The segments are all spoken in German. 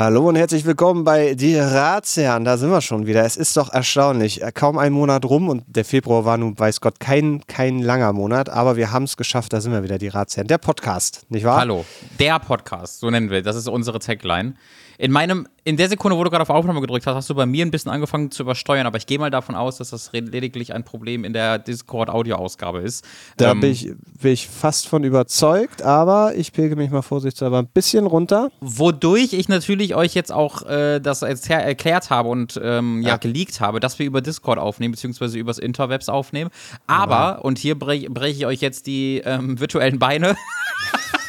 Hallo und herzlich willkommen bei Die Ratsherren. Da sind wir schon wieder. Es ist doch erstaunlich. Kaum ein Monat rum und der Februar war nun, weiß Gott, kein, kein langer Monat, aber wir haben es geschafft. Da sind wir wieder, Die Ratsherren. Der Podcast, nicht wahr? Hallo, der Podcast, so nennen wir. Das ist unsere Tagline. In meinem, in der Sekunde, wo du gerade auf Aufnahme gedrückt hast, hast du bei mir ein bisschen angefangen zu übersteuern, aber ich gehe mal davon aus, dass das lediglich ein Problem in der Discord-Audioausgabe ist. Da ähm, bin, ich, bin ich fast von überzeugt, aber ich pegel mich mal vorsichtshalber ein bisschen runter. Wodurch ich natürlich euch jetzt auch äh, das erklärt habe und ähm, ja. ja. geleakt habe, dass wir über Discord aufnehmen, beziehungsweise übers Interwebs aufnehmen. Aber, ja. und hier breche brech ich euch jetzt die ähm, virtuellen Beine.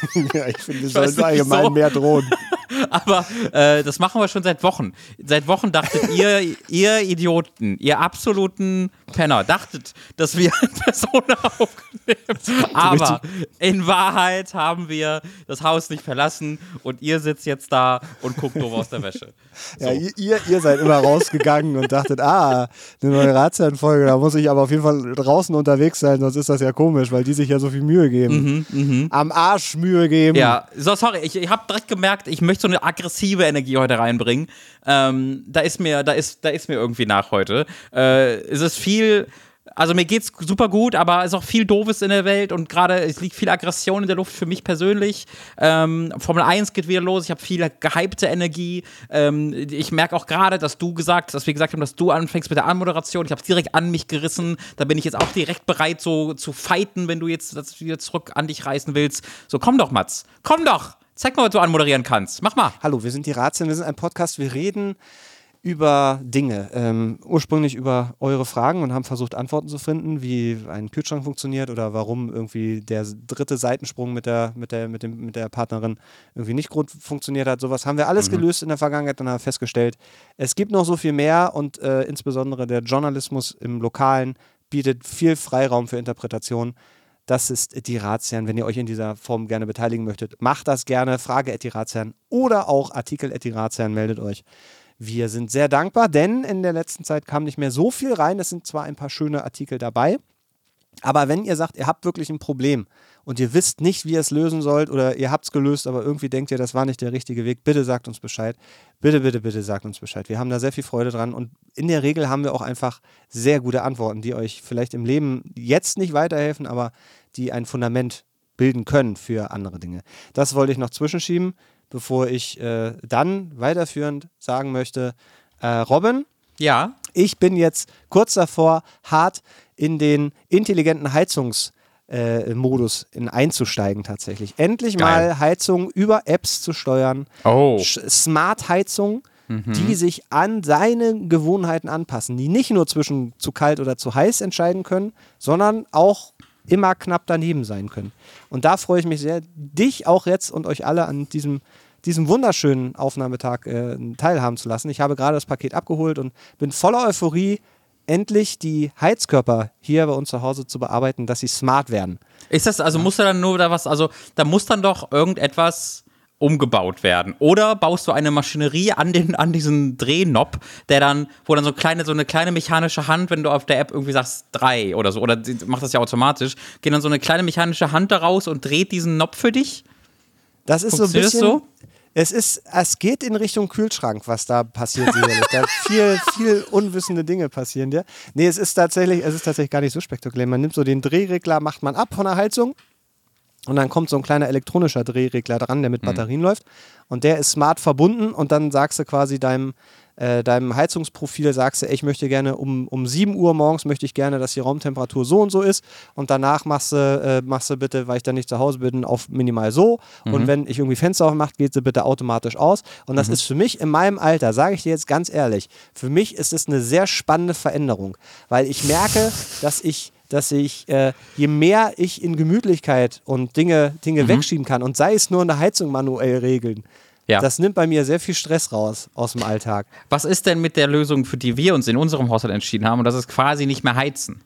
ja, ich finde, es sollte allgemein so. mehr drohen. Aber äh, das machen wir schon seit Wochen. Seit Wochen dachtet ihr, ihr Idioten, ihr absoluten Penner, dachtet, dass wir Persona aufnehmen. Aber in Wahrheit haben wir das Haus nicht verlassen und ihr sitzt jetzt da und guckt doof aus der Wäsche. So. Ja, ihr, ihr seid immer rausgegangen und dachtet, ah, eine neue Ratsherrenfolge, da muss ich aber auf jeden Fall draußen unterwegs sein, sonst ist das ja komisch, weil die sich ja so viel Mühe geben. Mhm, mh. Am Arsch Mühe geben. Ja, so sorry, ich, ich habe direkt gemerkt, ich möchte so eine aggressive Energie heute reinbringen. Ähm, da ist mir, da ist, da ist mir irgendwie nach heute. Äh, es ist viel also mir geht's super gut, aber es ist auch viel Doofes in der Welt und gerade es liegt viel Aggression in der Luft für mich persönlich. Ähm, Formel 1 geht wieder los, ich habe viel gehypte Energie. Ähm, ich merke auch gerade, dass du gesagt, dass wir gesagt haben, dass du anfängst mit der Anmoderation. Ich habe es direkt an mich gerissen. Da bin ich jetzt auch direkt bereit, so zu fighten, wenn du jetzt das wieder zurück an dich reißen willst. So, komm doch, Mats. Komm doch! Zeig mal, was du anmoderieren kannst. Mach mal. Hallo, wir sind die Ratsherren, wir sind ein Podcast, wir reden über Dinge. Ähm, ursprünglich über eure Fragen und haben versucht, Antworten zu finden, wie ein Kühlschrank funktioniert oder warum irgendwie der dritte Seitensprung mit der, mit der, mit dem, mit der Partnerin irgendwie nicht gut funktioniert hat. Sowas haben wir alles mhm. gelöst in der Vergangenheit und haben festgestellt, es gibt noch so viel mehr und äh, insbesondere der Journalismus im Lokalen bietet viel Freiraum für Interpretation. Das ist die Ratsherren. Wenn ihr euch in dieser Form gerne beteiligen möchtet, macht das gerne. Frage at die Ratsherren oder auch Artikel at die Ratsherren, meldet euch. Wir sind sehr dankbar, denn in der letzten Zeit kam nicht mehr so viel rein. Es sind zwar ein paar schöne Artikel dabei, aber wenn ihr sagt, ihr habt wirklich ein Problem und ihr wisst nicht, wie ihr es lösen sollt oder ihr habt es gelöst, aber irgendwie denkt ihr, das war nicht der richtige Weg, bitte sagt uns Bescheid. Bitte, bitte, bitte sagt uns Bescheid. Wir haben da sehr viel Freude dran und in der Regel haben wir auch einfach sehr gute Antworten, die euch vielleicht im Leben jetzt nicht weiterhelfen, aber die ein Fundament bilden können für andere Dinge. Das wollte ich noch zwischenschieben, bevor ich äh, dann weiterführend sagen möchte, äh, Robin, ja. Ich bin jetzt kurz davor, hart in den intelligenten Heizungsmodus äh, einzusteigen tatsächlich. Endlich Geil. mal Heizung über Apps zu steuern. Oh. Smart-Heizung, mhm. die sich an seine Gewohnheiten anpassen, die nicht nur zwischen zu kalt oder zu heiß entscheiden können, sondern auch immer knapp daneben sein können. Und da freue ich mich sehr, dich auch jetzt und euch alle an diesem, diesem wunderschönen Aufnahmetag äh, teilhaben zu lassen. Ich habe gerade das Paket abgeholt und bin voller Euphorie, endlich die Heizkörper hier bei uns zu Hause zu bearbeiten, dass sie smart werden. Ist das, also muss da dann nur da was, also da muss dann doch irgendetwas umgebaut werden. Oder baust du eine Maschinerie an, den, an diesen Drehknopf, der dann, wo dann so kleine, so eine kleine mechanische Hand, wenn du auf der App irgendwie sagst drei oder so, oder macht das ja automatisch, geht dann so eine kleine mechanische Hand da raus und dreht diesen Knopf für dich? Das ist so ein bisschen. So? Es ist, es geht in Richtung Kühlschrank, was da passiert sicherlich. da viel, viel unwissende Dinge passieren dir. Nee, es ist tatsächlich, es ist tatsächlich gar nicht so spektakulär. Man nimmt so den Drehregler, macht man ab von der Heizung und dann kommt so ein kleiner elektronischer Drehregler dran, der mit mhm. Batterien mhm. läuft. Und der ist smart verbunden und dann sagst du quasi deinem, äh, deinem Heizungsprofil, sagst du, ey, ich möchte gerne um, um 7 Uhr morgens möchte ich gerne, dass die Raumtemperatur so und so ist. Und danach machst du, äh, machst du bitte, weil ich dann nicht zu Hause bin, auf minimal so. Mhm. Und wenn ich irgendwie Fenster aufmache, geht sie bitte automatisch aus. Und das mhm. ist für mich in meinem Alter, sage ich dir jetzt ganz ehrlich, für mich ist es eine sehr spannende Veränderung. Weil ich merke, dass ich dass ich, äh, je mehr ich in Gemütlichkeit und Dinge, Dinge mhm. wegschieben kann und sei es nur eine Heizung manuell regeln, ja. das nimmt bei mir sehr viel Stress raus aus dem Alltag. Was ist denn mit der Lösung, für die wir uns in unserem Haushalt entschieden haben und das ist quasi nicht mehr heizen?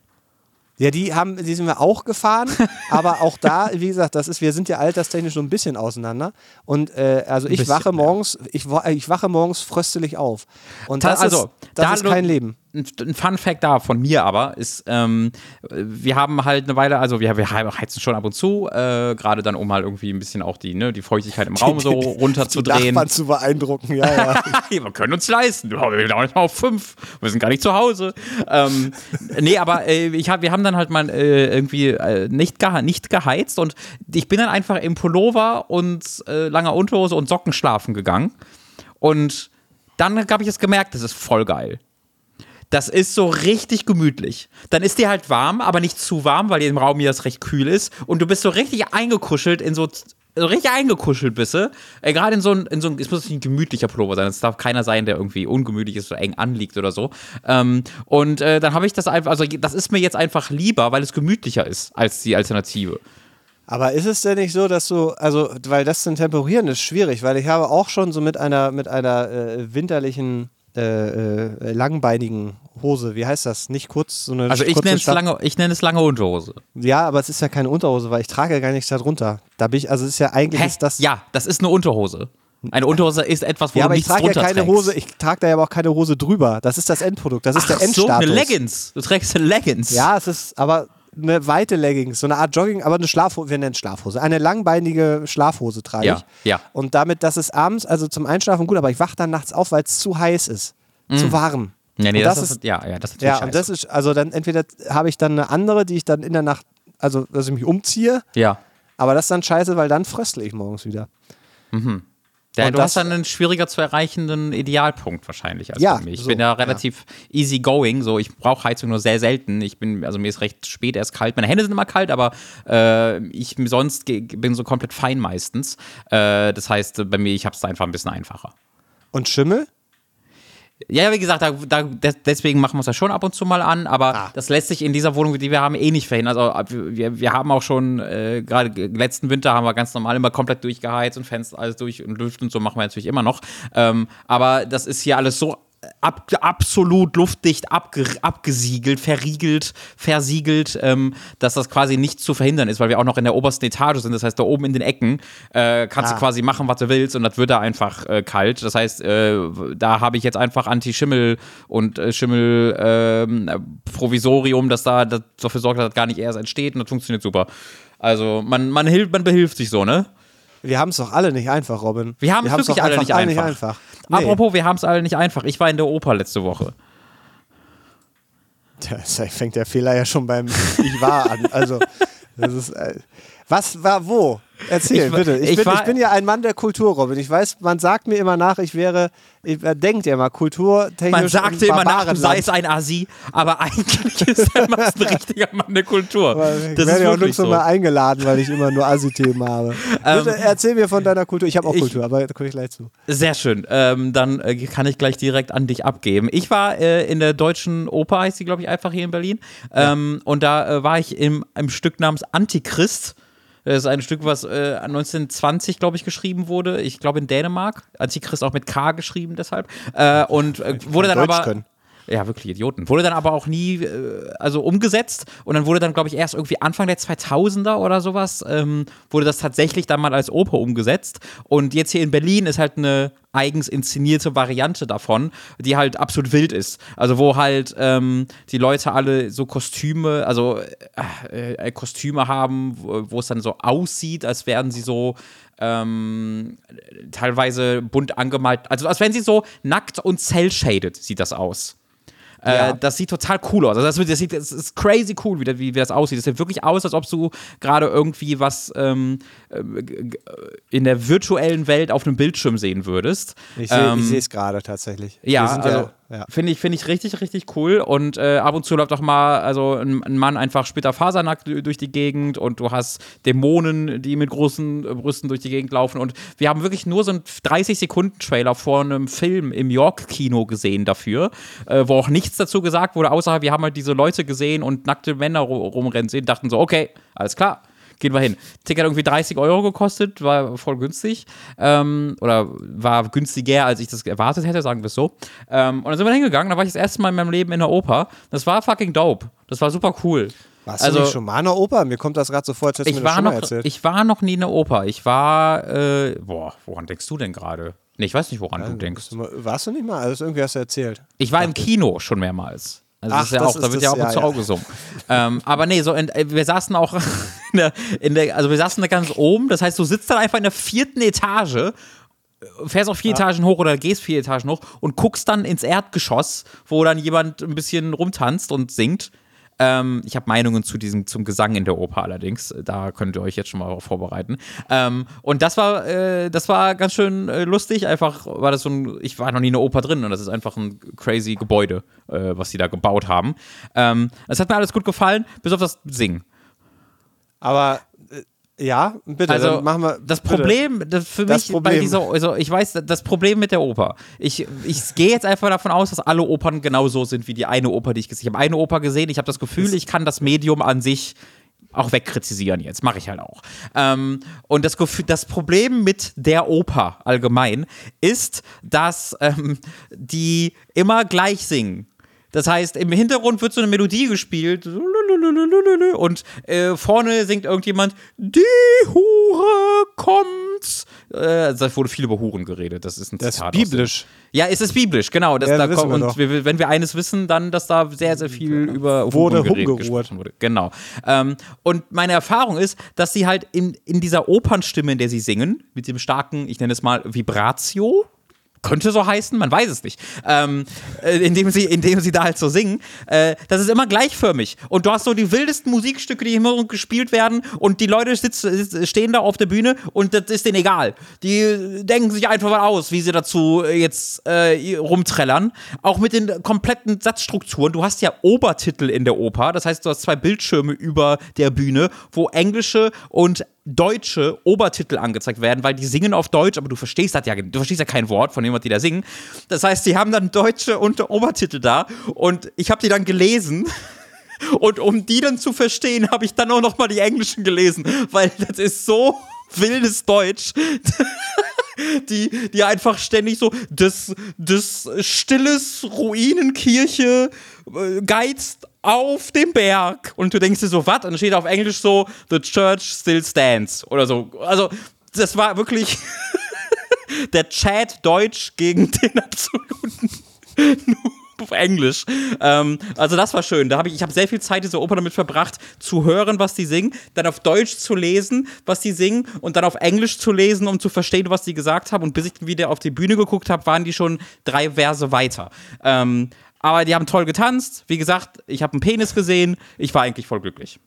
Ja, die haben, die sind wir auch gefahren, aber auch da, wie gesagt, das ist, wir sind ja alterstechnisch so ein bisschen auseinander. Und äh, also ich bisschen, wache morgens, ich, ich wache morgens fröstelig auf. Und das also, ist, das da ist kein Leben ein, Fun Fact da von mir aber ist, ähm, wir haben halt eine Weile, also wir, wir heizen schon ab und zu, äh, gerade dann, um halt irgendwie ein bisschen auch die, ne, die Feuchtigkeit im Raum so runterzudrehen. Die Nachbarn zu beeindrucken, ja, ja. wir können uns leisten. Wir sind auch nicht mal auf fünf. Wir sind gar nicht zu Hause. Ähm, nee, aber äh, ich hab, wir haben dann halt mal äh, irgendwie äh, nicht, gehe nicht geheizt und ich bin dann einfach im Pullover und äh, langer Unterhose und Socken schlafen gegangen. Und dann habe ich es gemerkt, das ist voll geil. Das ist so richtig gemütlich. Dann ist dir halt warm, aber nicht zu warm, weil im Raum hier das recht kühl ist. Und du bist so richtig eingekuschelt in so so richtig eingekuschelt bist. Äh, Gerade in so ein, in so es muss nicht ein gemütlicher Pullover sein. Es darf keiner sein, der irgendwie ungemütlich ist, so eng anliegt oder so. Ähm, und äh, dann habe ich das einfach, also das ist mir jetzt einfach lieber, weil es gemütlicher ist als die Alternative. Aber ist es denn nicht so, dass du, also, weil das zu temporieren ist schwierig, weil ich habe auch schon so mit einer, mit einer äh, winterlichen äh, äh, langbeinigen Hose. Wie heißt das? Nicht kurz, so eine Also ich nenne es lange, ich nenne es lange Unterhose. Ja, aber es ist ja keine Unterhose, weil ich trage ja gar nichts darunter. Da bin ich, also es ist ja eigentlich Hä? ist das. Ja, das ist eine Unterhose. Eine Unterhose ist etwas, wo Ja, aber ich trage ja keine trägst. Hose, ich trage da ja aber auch keine Hose drüber. Das ist das Endprodukt, das ist der Ach so, Endstatus. eine Leggings. Du trägst eine Leggings. Ja, es ist aber eine weite Leggings, so eine Art Jogging, aber eine Schlafhose, wir nennen es Schlafhose. Eine langbeinige Schlafhose trage Ja, ich. ja. Und damit, das ist abends, also zum Einschlafen gut, aber ich wache dann nachts auf, weil es zu heiß ist. Zu warm. Ja, nee, das, das ist, ja, ja, das ist Ja, scheiße. und das ist, also dann entweder habe ich dann eine andere, die ich dann in der Nacht, also dass ich mich umziehe, ja. aber das ist dann scheiße, weil dann fröstle ich morgens wieder. Ja, Und du das- hast dann einen schwieriger zu erreichenden Idealpunkt wahrscheinlich als Ja. Ich so, bin da relativ easy going, so ich brauche Heizung nur sehr selten. Ich bin, also mir ist recht spät erst kalt. Meine Hände sind immer kalt, aber äh, ich sonst bin so komplett fein meistens. Äh, das heißt, bei mir, ich habe es einfach ein bisschen einfacher. Und Schimmel? Ja, wie gesagt, da, da, des- deswegen machen wir es ja schon ab und zu mal an, aber Ah. das lässt sich in dieser Wohnung, die wir haben, eh nicht verhindern. Also wir, wir haben auch schon, äh, gerade letzten Winter haben wir ganz normal immer komplett durchgeheizt und Fenster alles durch und Lüften und so machen wir natürlich immer noch. Ähm, aber das ist hier alles so ab, absolut luftdicht abge, abgesiegelt, verriegelt, versiegelt, ähm, dass das quasi nicht zu verhindern ist, weil wir auch noch in der obersten Etage sind. Das heißt, da oben in den Ecken äh, kannst Ah. du quasi machen, was du willst und das wird da einfach äh, kalt. Das heißt, äh, da habe ich jetzt einfach Anti-Schimmel und äh, Schimmel-Provisorium, das da das dafür sorgt, dass das gar nicht erst entsteht und das funktioniert super. Also man, man, hilft, man behilft sich so, ne? Wir haben es doch alle nicht einfach, Robin. Wir haben es wirklich alle nicht einfach. einfach. Nee. Apropos, wir haben es alle nicht einfach. Ich war in der Oper letzte Woche. Tja, Da fängt der Fehler ja schon beim Ich war an. Also, das ist. Äh, was war wo? Erzähl, Ich bitte. Ich, ich bin, war- ich bin ja ein Mann der Kultur, Robin. Ich weiß, man sagt mir immer nach, ich wäre, ich, man denkt ja immer, kulturtechnisch. Man sagte immer nach, du seist ein Asi, aber eigentlich ist er ein richtiger Mann der Kultur. Ich Das ist werde ja auch wirklich nirgendwo so. Ähm, mal eingeladen, weil ich immer nur Assi-Themen habe. Bitte erzähl mir von deiner Kultur. Ich habe auch Kultur, aber da komme ich gleich zu. Sehr schön. Ähm, dann äh, kann ich gleich direkt an dich abgeben. Ich war äh, in der Deutschen Oper, heißt sie, glaube ich, einfach hier in Berlin. Ähm, und da äh, war ich im, im Stück namens Antichrist. Das ist ein Stück, was äh, 1920, glaube ich, geschrieben wurde. Ich glaube in Dänemark. Antichrist auch mit K geschrieben, deshalb. Äh, und äh, wurde dann Deutsch aber. können. Ja, wirklich Idioten. Wurde dann aber auch nie äh, also umgesetzt und dann wurde dann, glaube ich, erst irgendwie Anfang der 2000er oder sowas, ähm, wurde das tatsächlich dann mal als Oper umgesetzt. Und jetzt hier in Berlin ist halt eine eigens inszenierte Variante davon, die halt absolut wild ist. Also wo halt ähm, die Leute alle so Kostüme, also äh, äh, Kostüme haben, wo, es dann so aussieht, als wären sie so ähm, teilweise bunt angemalt, also als wären sie so nackt und cell-shaded sieet das aus. Ja. Äh, das sieht total cool aus. Also das, das, sieht, das ist crazy cool, wie, das- wie, wie das aussieht. Das sieht wirklich aus, als ob du gerade irgendwie was ähm, äh, in der virtuellen Welt auf einem Bildschirm sehen würdest. Ich sehe Ähm, es gerade tatsächlich. ja, also ja. Finde ich, finde ich richtig, richtig cool. Und äh, ab und zu läuft auch mal also ein, ein Mann einfach splitterfasernackt d- durch die Gegend und du hast Dämonen, die mit großen äh, Brüsten durch die Gegend laufen. Und wir haben wirklich nur so einen 30-Sekunden-Trailer vor einem Film im York-Kino gesehen dafür, äh, wo auch nichts dazu gesagt wurde, außer wir haben halt diese Leute gesehen und nackte Männer ru- rumrennen sehen, dachten so, okay, alles klar. Gehen wir hin. Ticket hat irgendwie 30 Euro gekostet, war voll günstig. Ähm, oder war günstiger, als ich das erwartet hätte, sagen wir es so. Ähm, und dann sind wir hingegangen, da war ich das erste Mal in meinem Leben in der Oper. Das war fucking dope. Das war super cool. Warst also, du nicht schon mal in der Oper? Mir kommt das gerade so vor, als hättest du ich mir das war, schon mal noch, erzählt. ich war noch nie in der Oper. Ich war, äh, boah, woran denkst du denn gerade? Nee, ich weiß nicht, woran Ja, du denkst. du mal- Warst du nicht mal? Also irgendwie hast du erzählt. Ich war im Kino schon mehrmals. Also Ach, das ist ja das auch, da ist wird das- ja auch ja, zu ja. Auge gesungen. ähm, aber nee, so in, äh, wir saßen auch in der, in der, also wir saßen da ganz oben. Das heißt, du sitzt dann einfach in der vierten Etage, äh, fährst auch vier Etagen hoch oder gehst vier Etagen hoch und guckst dann ins Erdgeschoss, wo dann jemand ein bisschen rumtanzt und singt. Ähm, ich habe Meinungen zu diesem, zum Gesang in der Oper allerdings. Da könnt ihr euch jetzt schon mal vorbereiten. Ähm, und das war, äh, das war ganz schön äh, lustig. Einfach war das so ein, ich war noch nie in der Oper drin und das ist einfach ein crazy Gebäude, äh, was sie da gebaut haben. Ähm, hat mir alles gut gefallen, bis auf das Singen. Aber ja, bitte, Also machen wir. das bitte. Problem, das für Das mich bei Problem. dieser, also ich weiß, das Problem mit der Oper. Ich, ich gehe jetzt einfach davon aus, dass alle Opern genauso sind wie die eine Oper, die ich gesehen habe. Ich habe eine Oper gesehen, ich habe das Gefühl, ich kann das Medium an sich auch wegkritisieren jetzt, mache ich halt auch. Ähm, und das, Gefühl, das Problem mit der Oper allgemein ist, dass ähm, die immer gleich singen. Das heißt, im Hintergrund wird so eine Melodie gespielt und äh, vorne singt irgendjemand, die Hure kommt. Äh, da wurde viel über Huren geredet. Das ist ein Das ist Zitat. aus dem- biblisch. Ja, es ist biblisch, genau. Das, Ja, da kommt, wir und wir, wenn wir eines wissen, dann, dass da sehr, sehr viel über Wurde Huren gesprochen wurde. Genau. Ähm, und meine Erfahrung ist, dass sie halt in, in dieser Opernstimme, in der sie singen, mit dem starken, ich nenne es mal Vibratio, könnte so heißen, man weiß es nicht, ähm, äh, indem, sie, indem sie da halt so singen, äh, das ist immer gleichförmig. Und du hast so die wildesten Musikstücke, die immer gespielt werden und die Leute sitzen, stehen da auf der Bühne und das ist denen egal. Die denken sich einfach mal aus, wie sie dazu äh, jetzt äh, rumträllern. Auch mit den kompletten Satzstrukturen. Du hast ja Obertitel in der Oper, das heißt, du hast zwei Bildschirme über der Bühne, wo englische und deutsche Obertitel angezeigt werden, weil die singen auf Deutsch, aber du verstehst das ja, du verstehst ja kein Wort von dem, was die da singen. Das heißt, die haben dann deutsche und Obertitel da und ich habe die dann gelesen. Und um die dann zu verstehen, habe ich dann auch noch mal die englischen gelesen, weil das ist so wildes Deutsch die, die einfach ständig so das, das stilles Ruinenkirche äh, geizt auf dem Berg. Und du denkst dir so, was? Und dann steht auf Englisch so, The Church still stands. Oder so. Also, das war wirklich der Chat Deutsch gegen den absoluten auf Englisch. Ähm, also das war schön. Da habe ich, ich habe sehr viel Zeit diese Oper damit verbracht, zu hören, was die singen, dann auf Deutsch zu lesen, was die singen und dann auf Englisch zu lesen, um zu verstehen, was die gesagt haben. Und bis ich wieder auf die Bühne geguckt habe, waren die schon drei Verse weiter. Ähm, aber die haben toll getanzt. Wie gesagt, ich habe einen Penis gesehen. Ich war eigentlich voll glücklich.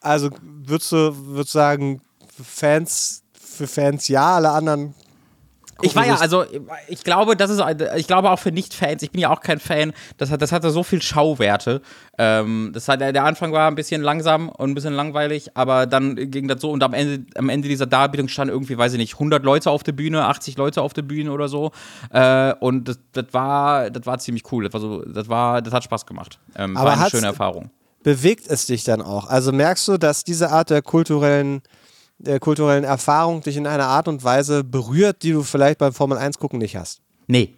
Also würdest du würdest sagen, Fans, für Fans ja, alle anderen. Ich war ja, also ich glaube, das ist, ich glaube auch für Nicht-Fans, ich bin ja auch kein Fan, das, hat, das hatte so viel Schauwerte. Ähm, das hat, der Anfang war ein bisschen langsam und ein bisschen langweilig, aber dann ging das so und am Ende, am Ende dieser Darbietung standen irgendwie, weiß ich nicht, 100 Leute auf der Bühne, 80 Leute auf der Bühne oder so. Äh, und das, das, war, das war ziemlich cool. Das war, so, das war, das hat Spaß gemacht. Ähm, Aber war eine schöne Erfahrung. bewegt es dich dann auch? Also merkst du, dass diese Art der kulturellen, der kulturellen Erfahrung dich in einer Art und Weise berührt, die du vielleicht beim Formel 1 gucken nicht hast? Nee,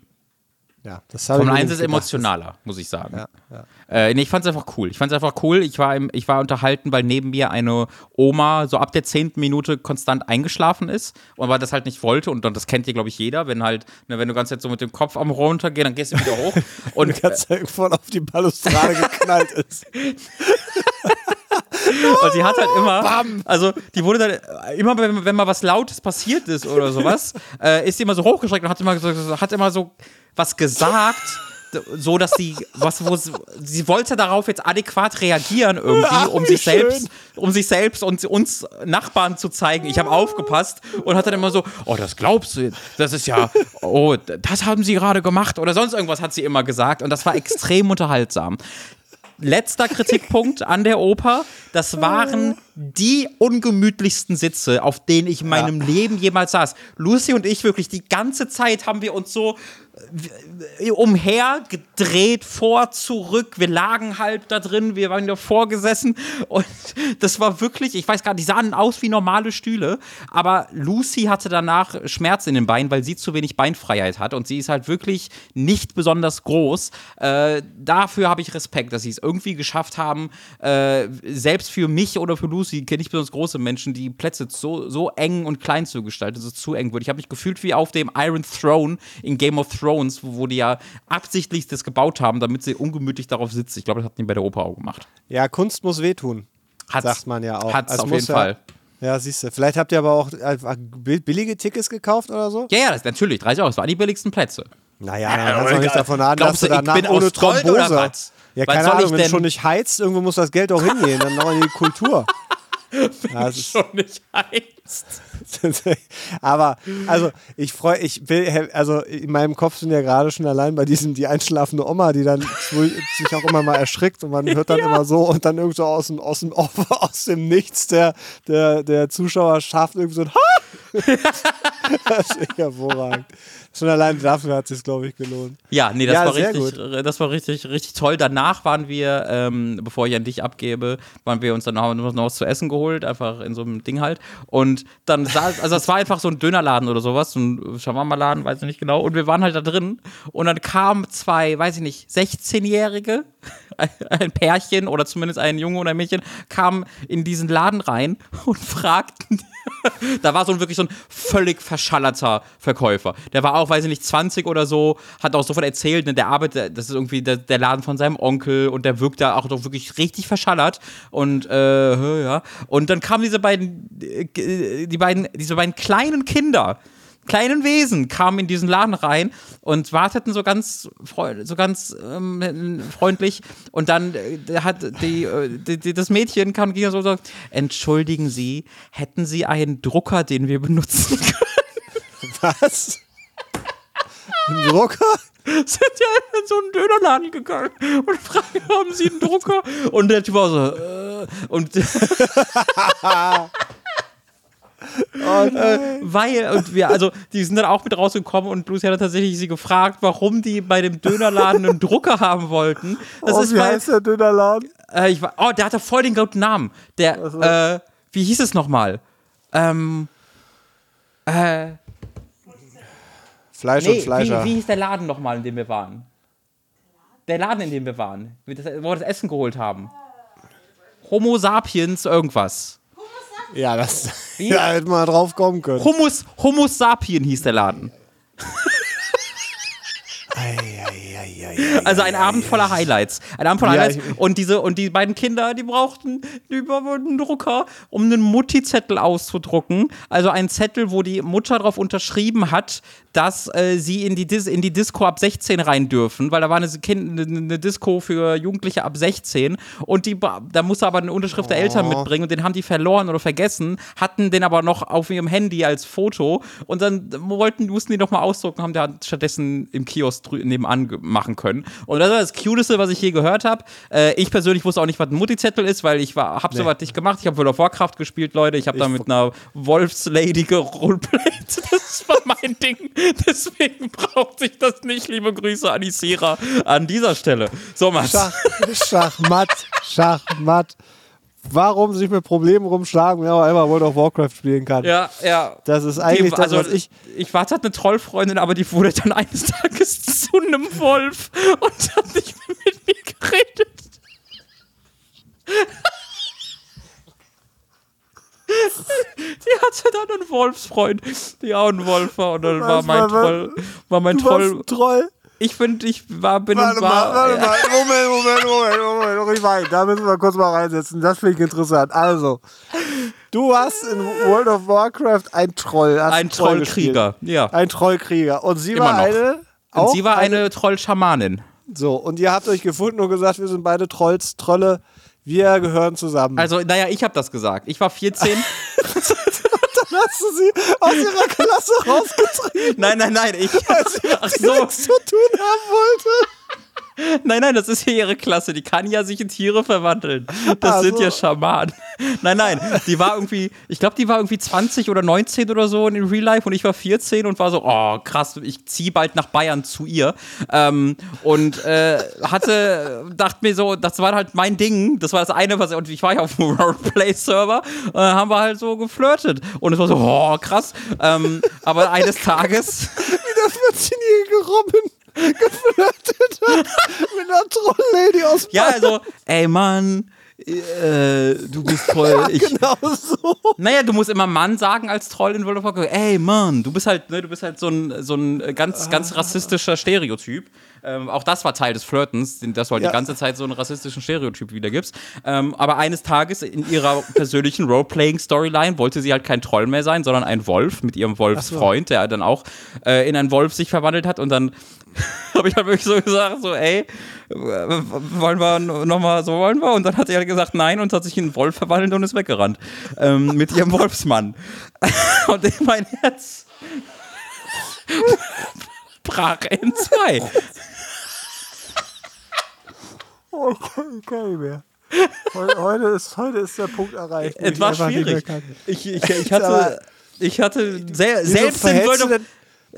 Ja, das Formel mir 1 nämlich ist emotionaler, muss ich sagen. Ja, ja. Äh, nee, ich fand es einfach cool. Ich fand es einfach cool. Ich war, im, ich war unterhalten, weil neben mir eine Oma so ab der zehnten Minute konstant eingeschlafen ist und weil das halt nicht wollte. Und dann, das kennt ihr, glaube ich, jeder. Wenn halt, ne, wenn du ganz jetzt so mit dem Kopf am runtergehst, dann gehst du wieder hoch. Und Die ganze Zeit voll auf die Balustrade geknallt ist. Und sie hat halt immer, also die wurde dann, immer wenn, wenn mal was Lautes passiert ist oder sowas, äh, ist sie immer so hochgeschreckt und hat immer so, hat immer so was gesagt, so dass sie, was, wo sie, wollte darauf jetzt adäquat reagieren irgendwie, Ach, um sich schön. selbst, um sich selbst und uns Nachbarn zu zeigen. Ich habe aufgepasst und hat dann immer so, oh, das glaubst du, das ist ja, oh, das haben sie gerade gemacht oder sonst irgendwas hat sie immer gesagt und das war extrem unterhaltsam letzter Kritikpunkt an der Oper. Das waren die ungemütlichsten Sitze, auf denen ich in meinem Leben jemals saß. Lucy und ich wirklich die ganze Zeit haben wir uns so umher gedreht, vor, zurück. Wir lagen halt da drin, wir waren davor gesessen und das war wirklich, ich weiß gar nicht, die sahen aus wie normale Stühle, aber Lucy hatte danach Schmerz in den Beinen, weil sie zu wenig Beinfreiheit hat und sie ist halt wirklich nicht besonders groß. Äh, dafür habe ich Respekt, dass sie es irgendwie geschafft haben, äh, selbst für mich oder für Lucy die nicht besonders große Menschen, die Plätze so, so eng und klein zu gestalten, dass es zu eng. Ich habe mich gefühlt wie auf dem Iron Throne in Game of Thrones, wo, wo die ja absichtlich das gebaut haben, damit sie ungemütlich darauf sitzt. Ich glaube, das hat die bei der Oper auch gemacht. Ja, Kunst muss wehtun. Hat's, sagt man ja auch. Hat's Also auf jeden ja- Fall. Ja, siehst du. Vielleicht habt ihr aber auch einfach bill- billige Tickets gekauft oder so? Ja, ja, das, natürlich, 30 Euro, das waren die billigsten Plätze. Naja, dann kannst du nicht davon an, dass du du, ich danach bin ohne Thrombose. oder was? Ja, Was keine Ahnung, wenn es schon nicht heizt, irgendwo muss das Geld auch hingehen, dann noch in die Kultur. Ja, das ist, Schon nicht heißt. aber also ich freue, ich will, also in meinem Kopf sind ja gerade schon allein bei diesem die einschlafende Oma, die dann sich auch immer mal erschrickt und man hört dann immer so und dann irgend so aus dem aus dem aus dem Nichts der der der Zuschauer schafft irgendwie so ein Ha! das ist hervorragend. Schon allein dafür hat es sich glaube ich gelohnt. Ja, nee, das Ja, war richtig, das war richtig, richtig toll. Danach waren wir, ähm, bevor ich an dich abgebe, waren wir uns dann noch, noch was zu essen geholt, einfach in so einem Ding halt. Und dann saß, also es war einfach so ein Dönerladen oder sowas, so ein Shawarma-Laden, weiß ich nicht genau. Und wir waren halt da drin und dann kamen zwei, weiß ich nicht, 16-Jährige, ein Pärchen oder zumindest ein Junge oder ein Mädchen, kamen in diesen Laden rein und fragten, da war so ein wirklich so ein völlig verschallerter Verkäufer. Der war auch, weiß ich nicht, 20 oder so, hat auch sofort erzählt, ne, der arbeitet, das ist irgendwie der, der Laden von seinem Onkel und der wirkt da auch doch wirklich richtig verschallert und äh, ja. Und dann kamen diese beiden, äh, die beiden, diese beiden kleinen Kinder kleinen Wesen kamen in diesen Laden rein und warteten so ganz, so ganz ähm, freundlich und dann äh, hat die, äh, die, die, das Mädchen kam und ging so, so, entschuldigen Sie, hätten Sie einen Drucker, den wir benutzen können? Was? Ein Drucker? Sind ja in so einen Dönerladen gegangen und fragen, haben Sie einen Drucker? Und der Typ war so, äh, und äh, weil, und wir, also, die sind dann auch mit rausgekommen und Lucy hat tatsächlich sie gefragt, warum die bei dem Dönerladen einen Drucker haben wollten. Das oh, ist, wie weil, heißt der Dönerladen? äh, ich war, oh, der hatte voll den guten Namen. Der, äh, wie hieß es nochmal? Ähm, äh, Fleisch nee, und Fleischer. wie, wie hieß der Laden nochmal, in dem wir waren? Der Laden, in dem wir waren, wo wir das Essen geholt haben. Homo sapiens irgendwas. Ja, das Wie? ja, hätte man drauf kommen können. Humus, Humus sapien hieß der Laden. Also ein Abend voller Highlights. Ein Abend voller Ja, Highlights. ich- Und diese und die beiden Kinder, die brauchten brauchten einen Drucker, um einen Mutti-Zettel auszudrucken. Also einen Zettel, wo die Mutter darauf unterschrieben hat, dass äh, sie in die, Dis in die Disco ab 16 rein dürfen, weil da war eine, kind eine, eine Disco für Jugendliche ab 16 und die da musste aber eine Unterschrift der Eltern mitbringen und den haben die verloren oder vergessen, hatten den aber noch auf ihrem Handy als Foto und dann wollten mussten die noch mal ausdrucken, haben der stattdessen im Kiosk nebenan machen können. Und das war das Cuteste, was ich je gehört habe. Äh, ich persönlich wusste auch nicht, was ein Mutti-Zettel ist, weil ich war, hab sowas nicht gemacht. Ich habe World of Warcraft gespielt, Leute. Ich habe da mit einer Wolfslady geroleplayt. Das war mein Ding. Deswegen braucht sich das nicht. Liebe Grüße an Isira an dieser Stelle. So, Max. Schach, Schachmatt, Schachmatt. Warum sich mit Problemen rumschlagen, wenn man einmal World of Warcraft spielen kann? Ja, ja. Das ist eigentlich Die- das, was ich. Ich war halt eine Trollfreundin, aber die wurde dann eines Tages zu einem Wolf und hat nicht mehr mit mir geredet. Die hatte dann einen Wolfsfreund, die auch ein Wolf war und dann war mein? Troll, war mein Troll. Troll. Ich finde, ich war, bin Warte und mal, war. warte mal. Moment, Moment, Moment, Moment. Nicht weit. Da müssen wir kurz mal reinsetzen. Das finde ich interessant. Also, du warst in World of Warcraft ein Troll. Hast Ein Troll. Trollkrieger, ja. Ein Trollkrieger. Und sie Immer war noch. eine. Und auch sie war eine Trollschamanin. So, und ihr habt euch gefunden und gesagt, wir sind beide Trolls, Trolle. Wir gehören zusammen. Also, naja, ich habe das gesagt. Ich war 14. hast du sie aus ihrer Klasse rausgetrieben, nein, nein, nein. Ich, weil sie ach so. nichts zu tun haben wollte. Nein, nein, das ist hier ihre Klasse. Die kann ja sich in Tiere verwandeln. Das Ach sind so. ja Schamanen. Nein, nein, die war irgendwie, ich glaube, die war irgendwie 20 oder 19 oder so in Real Life und ich war 14 und war so, oh krass, ich ziehe bald nach Bayern zu ihr. Ähm, und äh, hatte, dachte mir so, das war halt mein Ding. Das war das eine, was, und ich war ja auf dem Roleplay-Server, äh, haben wir halt so geflirtet. Und es war so, oh krass. Ähm, aber eines Tages. Wie der 14-jährige Robin geflirtet hat mit einer Trolllady aus Ja, also, ey Mann, äh, du bist toll. Ich, genau so. naja, du musst immer Mann sagen als Troll in World of Warcraft. Ey, Mann, du bist halt, ne, du bist halt so ein, so ein ganz, ganz rassistischer Stereotyp. Ähm, auch das war Teil des Flirtens, dass du halt Ja. die ganze Zeit so einen rassistischen Stereotyp wiedergibst. Ähm, aber eines Tages in ihrer persönlichen Roleplaying-Storyline wollte sie halt kein Troll mehr sein, sondern ein Wolf mit ihrem Wolfsfreund, der dann auch äh, in einen Wolf sich verwandelt hat. Und dann habe ich halt wirklich so gesagt, so, ey, äh, wollen wir nochmal, so wollen wir? Und dann hat er gesagt, nein, und hat sich in einen Wolf verwandelt und ist weggerannt. Ähm, mit ihrem Wolfsmann. und in mein Herz brach in zwei. Oh, nicht mehr. Heute ist, heute ist der Punkt erreicht. Es war schwierig. Ich, ich, ich hatte, ich hatte sehr, selbst in du of,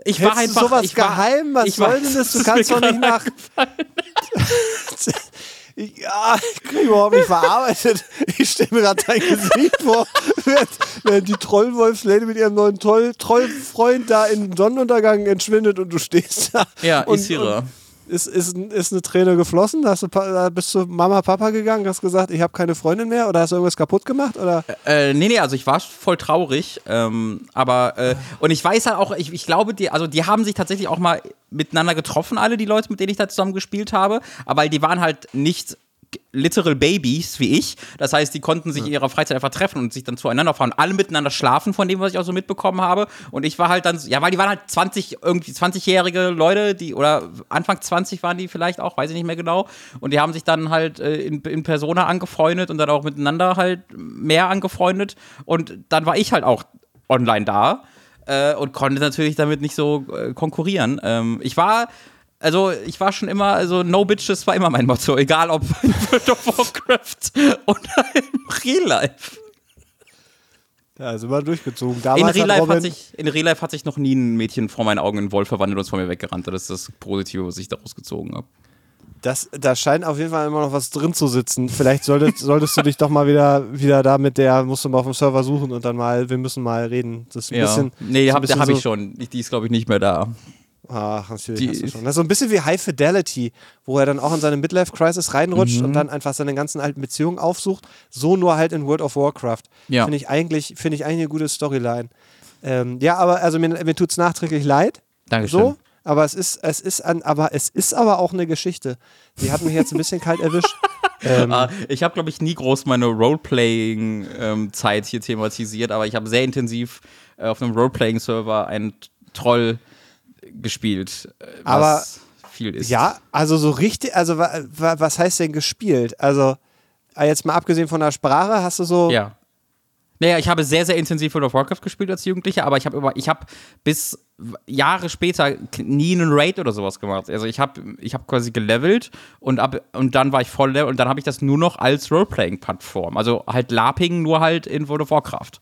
ich war hältst du einfach, sowas ich war, geheim? Was ich soll denn das? Du kannst doch nicht nach. Ich- Ja, ich krieg überhaupt nicht verarbeitet. Ich stelle mir gerade dein Gesicht vor, während, während die Trollwolfslady mit ihrem neuen Troll, Trollfreund da in Sonnenuntergang entschwindet und du stehst da. Ja, und, Isira. und Ist, ist, ist eine Träne geflossen? Hast du, da bist du Mama, Papa gegangen, hast gesagt, ich habe keine Freundin mehr oder hast du irgendwas kaputt gemacht? Oder? Äh, nee, nee, also ich war voll traurig. Ähm, aber, äh, und ich weiß halt auch, ich, ich glaube, die, also die haben sich tatsächlich auch mal miteinander getroffen, alle die Leute, mit denen ich da zusammen gespielt habe. Aber die waren halt nicht literal Babies wie ich. Das heißt, die konnten sich in ihrer Freizeit einfach treffen und sich dann zueinander fahren. Alle miteinander schlafen, von dem, was ich auch so mitbekommen habe. Und ich war halt dann, ja, weil die waren halt 20, irgendwie 20-jährige Leute, die, oder Anfang 20 waren die vielleicht auch, weiß ich nicht mehr genau. Und die haben sich dann halt äh, in, in Persona angefreundet und dann auch miteinander halt mehr angefreundet. Und dann war ich halt auch online da äh, und konnte natürlich damit nicht so äh, konkurrieren. Ähm, ich war, also ich war schon immer, also No Bitches war immer mein Motto, egal ob in World of Warcraft oder im Real Life. Ja, ist immer durchgezogen. In Damals Real, hat Life hat sich, in Real Life hat sich noch nie ein Mädchen vor meinen Augen in Wolf verwandelt und ist von mir weggerannt. Das ist das Positive, was ich daraus gezogen habe. das, da scheint auf jeden Fall immer noch was drin zu sitzen. Vielleicht solltest, solltest du dich doch mal wieder, wieder da mit der, musst du mal auf dem Server suchen und dann mal, wir müssen mal reden. Das ist ein Ja. bisschen. nee, hab, bisschen habe ich so- schon. Ich, die ist, glaube ich, nicht mehr da. Ach, natürlich Die hast schon. Das ist so ein bisschen wie High Fidelity, wo er dann auch in seine Midlife-Crisis reinrutscht Mhm. und dann einfach seine ganzen alten Beziehungen aufsucht. So nur halt in World of Warcraft. Ja. Finde ich eigentlich, finde ich eigentlich eine gute Storyline. Ähm, ja, aber also mir, mir tut es nachträglich leid. Dankeschön. So, aber es ist, es ist an, aber es ist aber auch eine Geschichte. Die hat mich jetzt ein bisschen kalt erwischt. Ähm, Ah, ich habe, glaube ich, nie groß meine Roleplaying-Zeit hier thematisiert, aber ich habe sehr intensiv äh, auf einem Roleplaying-Server einen Troll gespielt. äh, Aber- was viel ist. Ja, also so richtig, also wa, wa, was heißt denn gespielt? Also äh, jetzt mal abgesehen von der Sprache, hast du so. Ja. Naja, ich habe sehr, sehr intensiv World of Warcraft gespielt als Jugendlicher, aber ich habe immer, ich habe bis Jahre später nie einen Raid oder sowas gemacht. Also ich habe, ich habe quasi gelevelt und ab, und dann war ich voll level und dann habe ich das nur noch als Roleplaying-Plattform. Also halt LARPing, nur halt in World of Warcraft.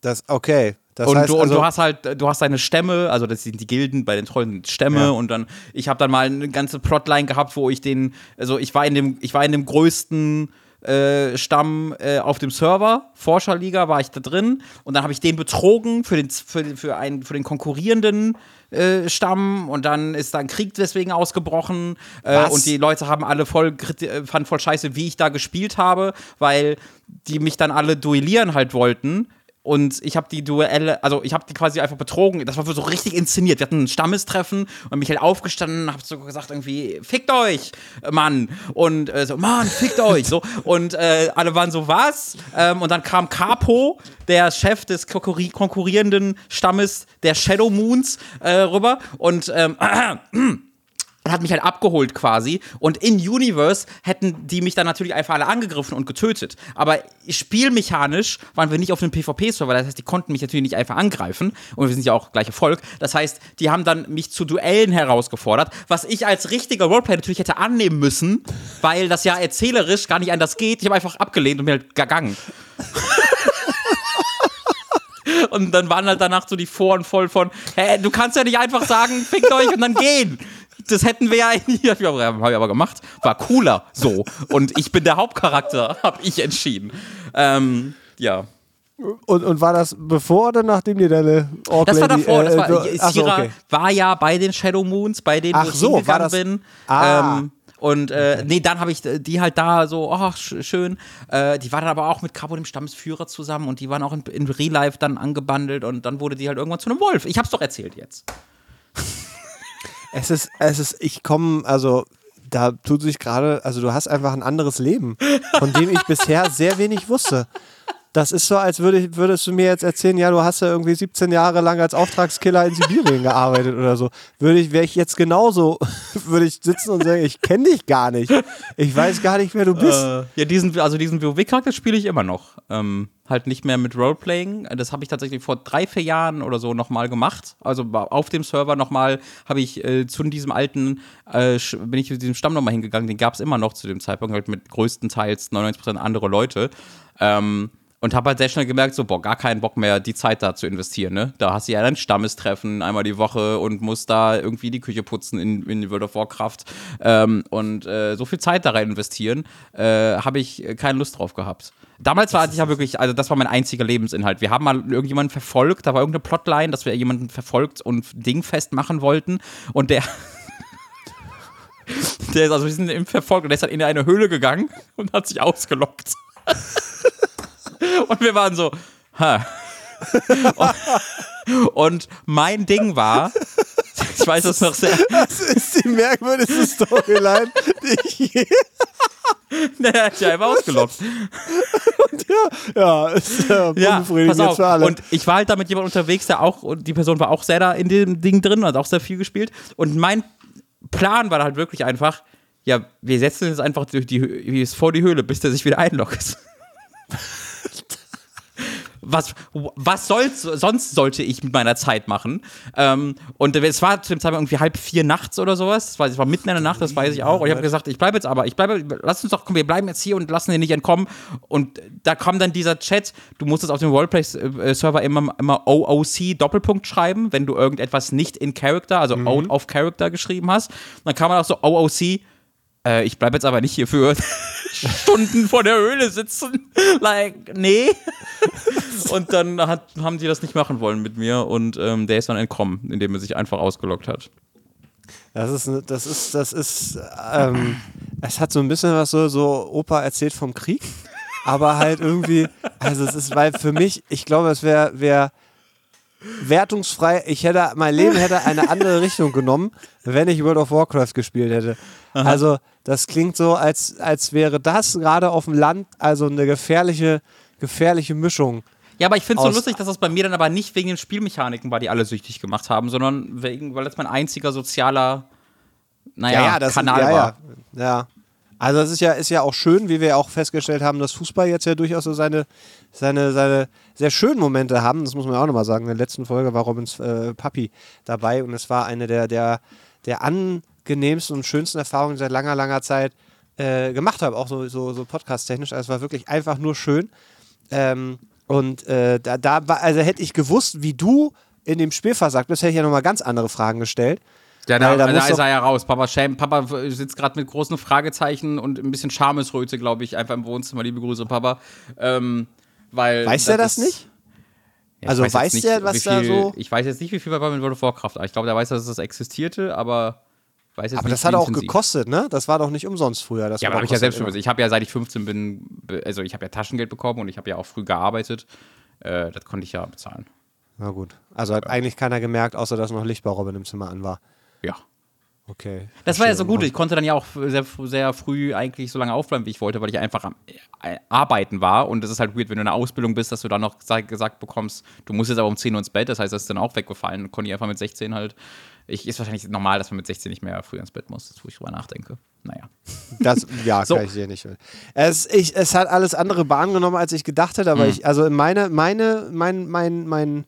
Das, okay. Das und, heißt, du, also, und du hast halt, du hast deine Stämme, also das sind die Gilden bei den Trollen Stämme Ja. und dann, ich habe dann mal eine ganze Plotline gehabt, wo ich den, also ich war in dem, ich war in dem größten äh, Stamm äh, auf dem Server, Forscherliga war ich da drin und dann habe ich den betrogen für den, für, für, einen, für den konkurrierenden äh, Stamm und dann ist da ein Krieg deswegen ausgebrochen äh, und die Leute haben alle voll äh, fanden voll scheiße, wie ich da gespielt habe, weil die mich dann alle duellieren halt wollten. Und ich habe die Duelle, also ich habe die quasi einfach betrogen. Das war so richtig inszeniert. Wir hatten ein Stammestreffen und mich halt aufgestanden, habe so gesagt irgendwie, fickt euch, Mann. Und äh, so, Mann, fickt euch. So. Und äh, alle waren so, was? Ähm, und dann kam Capo, der Chef des konkurri konkurrierenden Stammes der Shadow Moons, äh, rüber. Und ähm, hat mich halt abgeholt quasi. Und in Universe hätten die mich dann natürlich einfach alle angegriffen und getötet. Aber spielmechanisch waren wir nicht auf einem PvP-Server. Das heißt, die konnten mich natürlich nicht einfach angreifen. Und wir sind ja auch gleiche Volk. Das heißt, die haben dann mich zu Duellen herausgefordert, was ich als richtiger Roleplayer natürlich hätte annehmen müssen, weil das ja erzählerisch gar nicht anders geht. Ich habe einfach abgelehnt und mir halt gegangen. Und dann waren halt danach so die Foren voll von, hä, du kannst ja nicht einfach sagen, fickt euch und dann gehen. Das hätten wir ja, ja haben wir aber gemacht. War cooler, so. Und ich bin der Hauptcharakter, hab ich entschieden. Ähm, ja. und, und war das bevor oder nachdem dir deine Ork Das war davor, das äh, war, du- ach so, Sira okay. war ja bei den Shadow Moons, bei denen Ach ich so, war hingegangen das- bin. Ah. Ähm, Und äh, nee, dann habe ich die halt da so, oh, schön. Äh, die war dann aber auch mit Cabo, dem Stammesführer, zusammen und die waren auch in, in Real Life dann angebandelt und dann wurde die halt irgendwann zu einem Wolf. Ich hab's doch erzählt jetzt. Es ist, es ist, ich komme, also da tut sich gerade, also du hast einfach ein anderes Leben, von dem ich bisher sehr wenig wusste. Das ist so, als würde, würdest du mir jetzt erzählen, ja, du hast ja irgendwie 17 Jahre lang als Auftragskiller in Sibirien gearbeitet oder so. Würde ich, wäre ich jetzt genauso, würde ich sitzen und sagen, ich kenne dich gar nicht. Ich weiß gar nicht, wer du bist. Äh, ja, diesen, also diesen WoW-Charakter spiele ich immer noch. Ähm, halt nicht mehr mit Roleplaying. Das habe ich tatsächlich vor drei, vier Jahren oder so nochmal gemacht. Also auf dem Server nochmal habe ich äh, zu diesem alten, äh, bin ich zu diesem Stamm nochmal hingegangen. Den gab es immer noch zu dem Zeitpunkt, halt mit größtenteils 99% andere Leute. Ähm, und habe halt sehr schnell gemerkt, so, boah, gar keinen Bock mehr, die Zeit da zu investieren, ne? Da hast du ja ein Stammestreffen einmal die Woche und musst da irgendwie die Küche putzen in, in World of Warcraft ähm, und äh, so viel Zeit da rein investieren, äh, habe ich keine Lust drauf gehabt. Damals war ich ja wirklich, also das war mein einziger Lebensinhalt. Wir haben mal irgendjemanden verfolgt, da war irgendeine Plotline, dass wir jemanden verfolgt und dingfest machen wollten und der der ist also wir sind im Verfolg und der ist halt in eine Höhle gegangen und hat sich ausgelockt. Und wir waren so, ha. Und, und mein Ding war, ich weiß es noch sehr. Das ist die merkwürdigste Storyline, die ich je. Der hat ja einfach ausgelockt. Und ja, ja, ist äh, ja, pass auf. für alle. Und ich war halt da mit jemandem unterwegs, der auch, und die Person war auch sehr da in dem Ding drin, hat auch sehr viel gespielt. Und mein Plan war halt wirklich einfach, ja, wir setzen uns einfach durch die, vor die Höhle, bis der sich wieder einloggt was, was soll's, sonst sollte ich mit meiner Zeit machen? Ähm, und es war zu dem Zeitpunkt irgendwie halb vier nachts oder sowas. Es war, war mitten in der Nacht, das weiß ich auch. Und ich habe gesagt, ich bleibe jetzt aber, ich bleibe, lass uns doch, komm, wir bleiben jetzt hier und lassen den nicht entkommen. Und da kam dann dieser Chat, du musstest auf dem Roleplay-Server immer, immer OOC Doppelpunkt schreiben, wenn du irgendetwas nicht in Character, also mhm. out of Character geschrieben hast. Und dann kam man auch so OOC äh, ich bleibe jetzt aber nicht hier für Stunden vor der Höhle sitzen. Like, nee. und dann hat, haben die das nicht machen wollen mit mir und ähm, der ist dann entkommen, indem er sich einfach ausgelockt hat. Das ist, das ist, das ist, ähm, es hat so ein bisschen was so, so Opa erzählt vom Krieg, aber halt irgendwie, also es ist, weil für mich, ich glaube, es wäre, wäre, wertungsfrei. Ich hätte, mein Leben hätte eine andere Richtung genommen, wenn ich World of Warcraft gespielt hätte. Aha. Also, das klingt so, als, als wäre das gerade auf dem Land also eine gefährliche, gefährliche Mischung. Ja, aber ich finde es so lustig, dass das bei mir dann aber nicht wegen den Spielmechaniken war, die alle süchtig gemacht haben, sondern wegen, weil das mein einziger sozialer, naja, ja, ja, Kanal ja, war. Ja, ja. Also es ist ja, ist ja auch schön, wie wir auch festgestellt haben, dass Fußball jetzt ja durchaus so seine, seine, seine sehr schönen Momente haben. Das muss man auch nochmal sagen. In der letzten Folge war Robins äh, Papi dabei und es war eine der, der, der angenehmsten und schönsten Erfahrungen seit langer, langer Zeit äh, gemacht habe, auch so, so, so podcast-technisch. Also es war wirklich einfach nur schön. Ähm, und äh, da, da war, also hätte ich gewusst, wie du in dem Spiel versagt bist, hätte ich ja nochmal ganz andere Fragen gestellt. Ja, da, da, da ist er ja raus. Papa, Schäm, Papa sitzt gerade mit großen Fragezeichen und ein bisschen Schamesröte, glaube ich, einfach im Wohnzimmer. Liebe Grüße, Papa. Ähm, weil weiß er das, das nicht? Ja, also weiß, weiß der, was viel, da so. Ich weiß jetzt nicht, wie viel Papa mit World of Warcraft. Ich glaube, der weiß, dass das existierte, aber weiß jetzt aber nicht. das hat auch gekostet, ne? Das war doch nicht umsonst früher. Das ja, aber habe ich ja selbst schon. Ich habe ja seit ich 15 bin, also ich habe ja Taschengeld bekommen und ich habe ja auch früh gearbeitet. Äh, das konnte ich ja bezahlen. Na gut. Also hat eigentlich keiner gemerkt, außer dass noch Licht bei Robin im Zimmer an war. Ja. Okay. Das war ja so gut. Ich konnte dann ja auch sehr, sehr früh eigentlich so lange aufbleiben, wie ich wollte, weil ich einfach am äh, Arbeiten war. Und es ist halt weird, wenn du in einer Ausbildung bist, dass du dann noch gesagt bekommst, du musst jetzt aber um 10 Uhr ins Bett. Das heißt, das ist dann auch weggefallen. Konnte ich einfach mit 16 halt. Ich, ist wahrscheinlich normal, dass man mit 16 nicht mehr früh ins Bett muss, wo ich drüber nachdenke. Naja. Das, ja, so. kann ich dir nicht. Es, ich, es hat alles andere Bahn genommen, als ich gedacht hätte, aber mhm. ich, also meine, meine, mein, mein, mein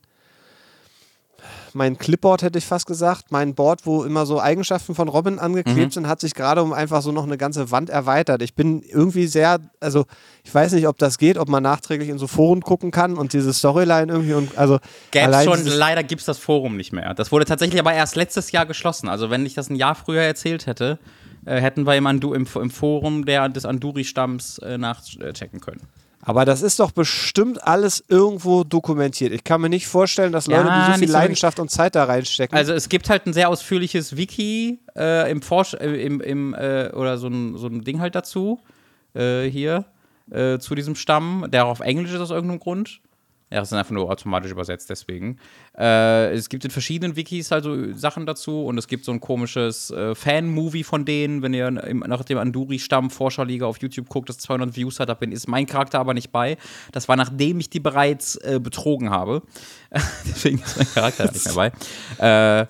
mein Clipboard hätte ich fast gesagt, mein Board, wo immer so Eigenschaften von Robin angeklebt mhm. sind, hat sich gerade um einfach so noch eine ganze Wand erweitert. Ich bin irgendwie sehr, also ich weiß nicht, ob das geht, ob man nachträglich in so Foren gucken kann und diese Storyline irgendwie und also Gäb's schon, leider gibt es das Forum nicht mehr. Das wurde tatsächlich aber erst letztes Jahr geschlossen. Also wenn ich das ein Jahr früher erzählt hätte, äh, hätten wir im, Andu im, im Forum der, des Anduri-Stamms äh, nachchecken können. Aber das ist doch bestimmt alles irgendwo dokumentiert. Ich kann mir nicht vorstellen, dass Leute, Ja, die so viel so Leidenschaft und Zeit da reinstecken. Also es gibt halt ein sehr ausführliches Wiki äh, im Forsch äh, im, im äh, oder so ein, so ein Ding halt dazu äh, hier äh, zu diesem Stamm, der auch auf Englisch ist aus irgendeinem Grund. Ja, das ist einfach nur automatisch übersetzt, deswegen. Äh, es gibt in verschiedenen Wikis also Sachen dazu und es gibt so ein komisches äh, Fan-Movie von denen, wenn ihr nach dem Anduri-Stamm Forscherliga auf YouTube guckt, das 200 Views hat, da bin, ist mein Charakter aber nicht bei. Das war nachdem ich die bereits äh, betrogen habe. deswegen ist mein Charakter nicht mehr bei. Äh,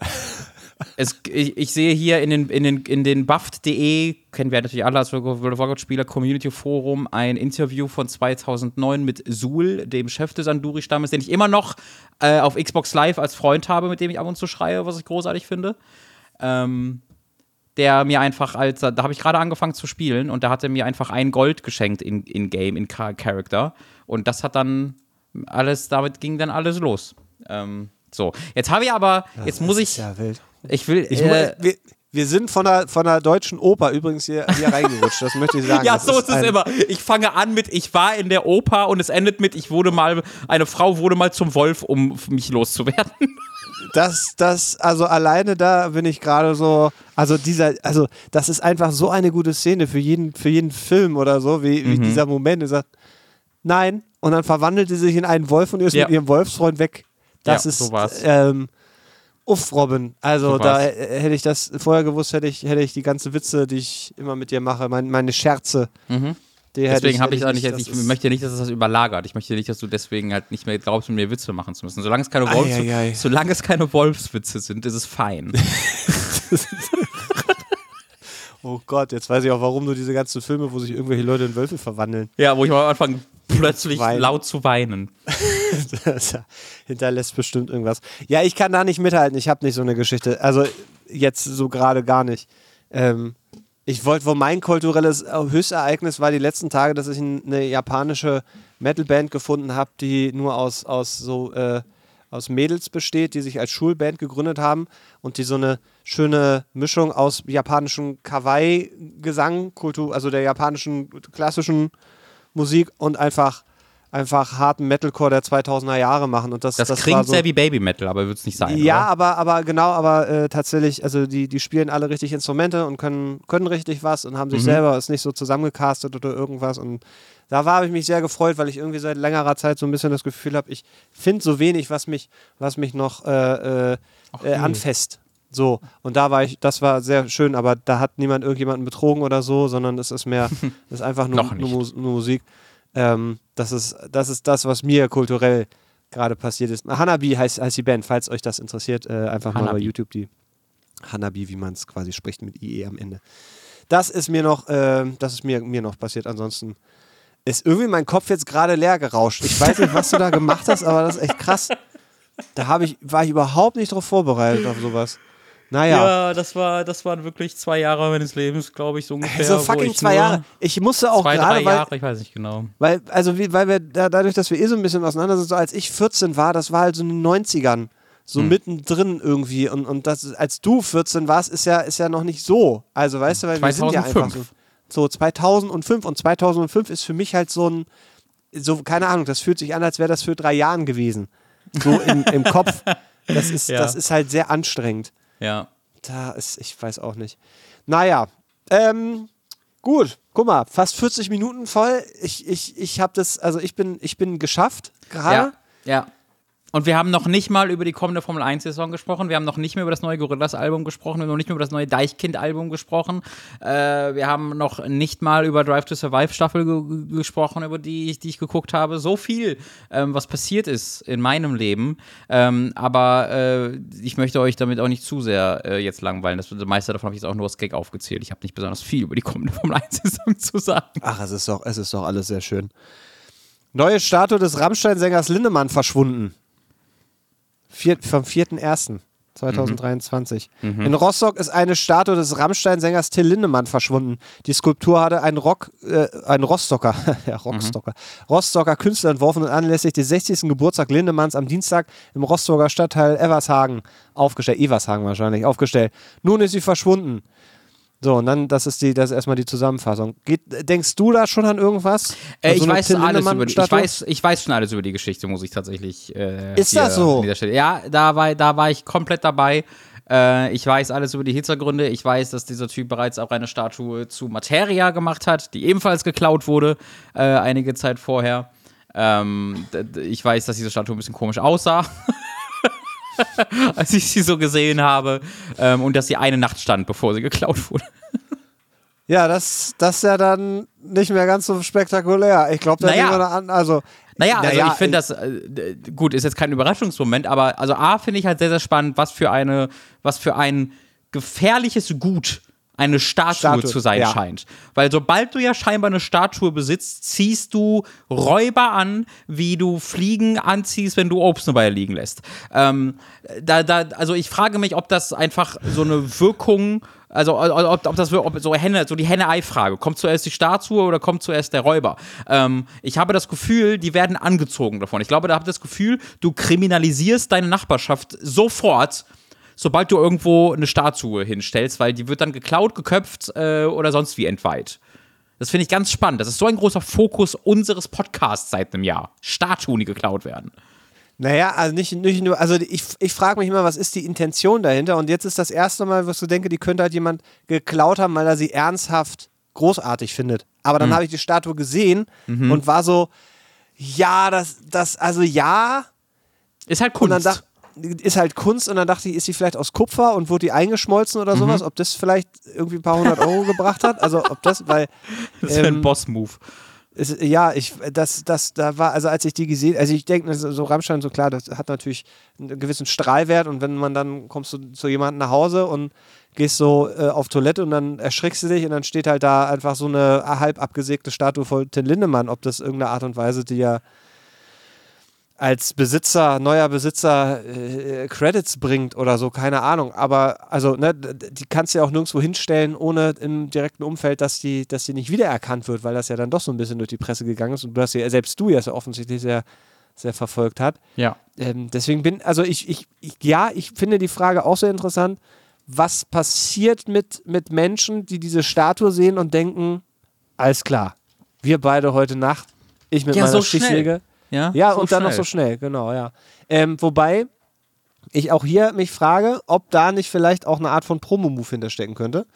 es, ich, ich sehe hier in den, in den, in den buffed.de, kennen wir natürlich alle als World of Warcraft-Spieler, Community Forum, ein Interview von 2009 mit Sul, dem Chef des Anduri-Stammes, den ich immer noch äh, auf Xbox Live als Freund habe, mit dem ich ab und zu schreie, was ich großartig finde. Ähm, der mir einfach als, da habe ich gerade angefangen zu spielen und da hat er mir einfach ein Gold geschenkt in, in Game, in Char Character. Und das hat dann alles, damit ging dann alles los. Ähm, so, jetzt habe ich aber, jetzt muss Das ich, ja wild. Ich will, Ich, äh, wir, wir sind von der, von der deutschen Oper übrigens hier, hier reingerutscht, das möchte ich sagen. Ja, Das so ist es immer. Ich fange an mit, ich war in der Oper und es endet mit, ich wurde mal, eine Frau wurde mal zum Wolf, um mich loszuwerden. Das, das, also alleine da bin ich gerade so, also dieser, also das ist einfach so eine gute Szene für jeden, für jeden Film oder so, wie, Mhm. wie dieser Moment, er sagt, nein, und dann verwandelt sie sich in einen Wolf und ist Ja. mit ihrem Wolfsfreund weg. Das Ja, ist, so war's. ähm, uff, Robin, also So da hätte ich das vorher gewusst, hätte ich, hätte ich die ganze Witze, die ich immer mit dir mache, mein, meine Scherze, Mhm. Deswegen habe hätte ich auch nicht, ich möchte nicht, dass es das überlagert. Ich möchte nicht, dass du deswegen halt nicht mehr glaubst, mit mir Witze machen zu müssen. Solange es keine, Ei, Wolfs ei, ei. Solange es keine Wolfswitze sind, ist es fein. Oh Gott, jetzt weiß ich auch, warum du diese ganzen Filme, wo sich irgendwelche Leute in Wölfe verwandeln. ja, wo ich mal anfange, plötzlich Weinen. laut zu weinen. Das hinterlässt bestimmt irgendwas. Ja, ich kann da nicht mithalten. Ich habe nicht so eine Geschichte. Also jetzt so gerade gar nicht. Ähm, ich wollte, wo mein kulturelles Höchstereignis war die letzten Tage, dass ich eine japanische Metalband gefunden habe, die nur aus, aus so äh, aus Mädels besteht, die sich als Schulband gegründet haben und die so eine schöne Mischung aus japanischem Kawaii-Gesang, Kultur, also der japanischen klassischen Musik und einfach einfach harten Metalcore der 2000er Jahre machen und das Das, das war klingt so, sehr wie Baby Metal, aber wird es nicht sein. ja, oder? aber, aber genau, aber äh, tatsächlich, also die, die spielen alle richtig Instrumente und können, können richtig was und haben Mhm. sich selber ist nicht so zusammengecastet oder irgendwas. Und da war habe ich mich sehr gefreut, weil ich irgendwie seit längerer Zeit so ein bisschen das Gefühl habe, ich finde so wenig, was mich, was mich noch äh, äh, äh, anfasst. So, und da war ich, das war sehr schön, aber da hat niemand irgendjemanden betrogen oder so, sondern es ist mehr, es ist einfach nur, nur, nur Musik. Ähm, das, ist, das ist das, was mir kulturell gerade passiert ist. Hanabi heißt, heißt die Band, falls euch das interessiert, äh, einfach mal bei Hanabi. YouTube die Hanabi, wie man es quasi spricht mit IE am Ende. Das ist mir noch, äh, das ist mir, mir noch passiert. Ansonsten ist irgendwie mein Kopf jetzt gerade leer gerauscht. Ich weiß nicht, was du da gemacht hast, aber das ist echt krass. Da ich, war ich überhaupt nicht drauf vorbereitet auf sowas. Naja. Ja, das, war, das waren wirklich zwei Jahre meines Lebens, glaube ich, so ungefähr. Also fucking zwei Jahre. Ich musste auch Zwei, gerade, drei weil, Jahre, ich weiß nicht genau. weil, also wie, weil wir da, dadurch, dass wir eh so ein bisschen auseinander sind, so als ich 14 war, das war halt so in den 90ern, so Hm. mittendrin irgendwie. Und, und das, als du 14 warst, ist ja, ist ja noch nicht so. Also weißt du, weil wir sind ja einfach 2005. so, so 2005 und 2005 ist für mich halt so ein, so, keine Ahnung, das fühlt sich an, als wäre das für drei Jahren gewesen. So im, im Kopf. Das ist, Ja. das ist halt sehr anstrengend. Ja. Da ist, ich weiß auch nicht. Naja, ähm, gut, guck mal, fast 40 Minuten voll. Ich, ich, ich habe das, also ich bin, ich bin geschafft gerade. Ja. Ja. Und wir haben noch nicht mal über die kommende Formel 1-Saison gesprochen. Wir haben noch nicht mehr über das neue Gorillas-Album gesprochen. Wir haben noch nicht mehr über das neue Deichkind-Album gesprochen. Äh, wir haben noch nicht mal über Drive to Survive-Staffel ge gesprochen, über die ich, die ich geguckt habe. So viel, ähm, was passiert ist in meinem Leben. Ähm, aber äh, ich möchte euch damit auch nicht zu sehr äh, jetzt langweilen. Das meiste davon habe ich jetzt auch nur als Gag aufgezählt. Ich habe nicht besonders viel über die kommende Formel 1-Saison zu sagen. Ach, es ist doch, es ist doch alles sehr schön. Neue Statue des Rammstein-Sängers Lindemann verschwunden. Vier, vom 4.1.2023. In Rostock ist eine Statue des Rammstein-Sängers Till Lindemann verschwunden. Die Skulptur hatte ein Rock, äh, ein Rostocker, ja, Rostocker, Rostocker Künstler entworfen und anlässlich des 60. Geburtstag Lindemanns am Dienstag im Rostocker Stadtteil Evershagen aufgestellt. Evershagen wahrscheinlich, aufgestellt. Nun ist sie verschwunden. So, und dann, das ist die, das ist erstmal die Zusammenfassung. Geht, denkst du da schon an irgendwas? Äh, Also ich, weiß alles über die, ich, weiß, ich weiß schon alles über die Geschichte, muss ich tatsächlich. Äh, Ist das so? Ja, da war, da war ich komplett dabei. Äh, ich weiß alles über die Hintergründe. Ich weiß, dass dieser Typ bereits auch eine Statue zu Materia gemacht hat, die ebenfalls geklaut wurde, äh, einige Zeit vorher. Ähm, ich weiß, dass diese Statue ein bisschen komisch aussah. als ich sie so gesehen habe. Ähm, und dass sie eine Nacht stand, bevor sie geklaut wurde. Ja, das, das ist ja dann nicht mehr ganz so spektakulär. Ich glaube, da Naja. nehmen wir an, also. Naja, also Naja, ich finde das, äh, gut, ist jetzt kein Überraschungsmoment, aber also A finde ich halt sehr, sehr spannend, was für eine, was für ein gefährliches Gut eine Statue, Statue, zu sein ja. scheint. Weil sobald du ja scheinbar eine Statue besitzt, ziehst du Räuber an, wie du Fliegen anziehst, wenn du Obst dabei liegen lässt. Ähm, da, da, also ich frage mich, ob das einfach so eine Wirkung, also ob, ob das ob so Henne, so die Henne-Ei-Frage, kommt zuerst die Statue oder kommt zuerst der Räuber? Ähm, ich habe das Gefühl, die werden angezogen davon. Ich glaube, da habe ich das Gefühl, du kriminalisierst deine Nachbarschaft sofort, sobald du irgendwo eine Statue hinstellst, weil die wird dann geklaut, geköpft äh, oder sonst wie entweiht. Das finde ich ganz spannend. Das ist so ein großer Fokus unseres Podcasts seit einem Jahr. Statuen, die geklaut werden. Naja, also nicht, nicht nur, also ich, ich frage mich immer, was ist die Intention dahinter? Und jetzt ist das erste Mal, was du denke, die könnte halt jemand geklaut haben, weil er sie ernsthaft großartig findet. Aber dann habe ich die Statue gesehen und war so, ja, das, das, also ja, Ist halt und dann Kunst. Ist halt Kunst und dann dachte ich, ist sie vielleicht aus Kupfer und wurde die eingeschmolzen oder sowas, ob das vielleicht irgendwie ein paar hundert Euro gebracht hat, also ob das, weil das ist ein ähm, Boss-Move. es, ja, ich, das, das, da war, also als ich die gesehen, also ich denke, so Rammstein, so klar, das hat natürlich einen gewissen Strahlwert und wenn man dann kommst du zu jemandem nach Hause und gehst so äh, auf Toilette und dann erschrickst du dich und dann steht halt da einfach so eine halb abgesägte Statue von Till Lindemann, ob das irgendeine Art und Weise, die ja als Besitzer, neuer Besitzer äh, Credits bringt oder so, keine Ahnung. Aber also, ne, die kannst du ja auch nirgendwo hinstellen, ohne im direkten Umfeld, dass die, dass die nicht wiedererkannt wird, weil das ja dann doch so ein bisschen durch die Presse gegangen ist und du hast ja, selbst du ja so offensichtlich sehr, sehr verfolgt hat. Ja. Ähm, deswegen bin, also ich, ich, ich, ja, ich finde die Frage auch sehr interessant. Was passiert mit, mit Menschen, die diese Statue sehen und denken, alles klar, wir beide heute Nacht, ich mit Ja, meiner so schnell. Ja, Ja, so und dann noch schnell. so schnell, genau, ja. Ähm, wobei ich auch hier mich frage, ob da nicht vielleicht auch eine Art von Promo-Move hinterstecken könnte.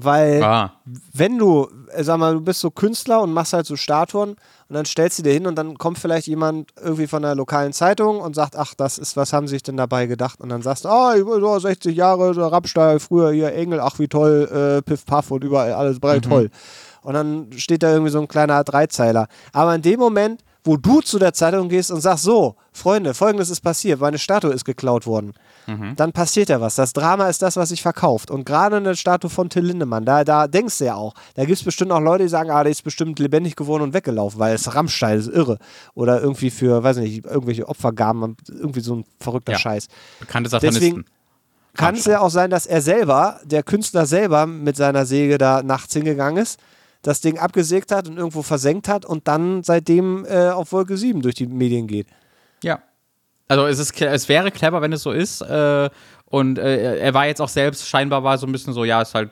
Weil, Ah. wenn du, äh, sag mal, du bist so Künstler und machst halt so Statuen und dann stellst du dir hin und dann kommt vielleicht jemand irgendwie von der lokalen Zeitung und sagt, ach, das ist, was haben sie sich denn dabei gedacht? Und dann sagst du, ah, oh, so 60 Jahre, so Rammstein, früher hier Engel, ach, wie toll, äh, Piff Puff und überall alles breit, toll. Und dann steht da irgendwie so ein kleiner Dreizeiler. Aber in dem Moment, wo du zu der Zeitung gehst und sagst, so, Freunde, folgendes ist passiert, meine Statue ist geklaut worden, dann passiert ja was. Das Drama ist das, was sich verkauft. Und gerade eine Statue von Till Lindemann, da, da denkst du ja auch, da gibt es bestimmt auch Leute, die sagen, ah, der ist bestimmt lebendig geworden und weggelaufen, weil es Rammstein ist irre. Oder irgendwie für, weiß nicht, irgendwelche Opfergaben, irgendwie so ein verrückter Ja. Scheiß. Bekannte Satanisten. Deswegen kann es ja auch sein, dass er selber, der Künstler selber, mit seiner Säge da nachts hingegangen ist, das Ding abgesägt hat und irgendwo versenkt hat und dann seitdem äh, auf Wolke 7 durch die Medien geht. Ja. Also es, ist, es wäre clever, wenn es so ist. Äh, und äh, er war jetzt auch selbst, scheinbar war so ein bisschen so, ja, ist halt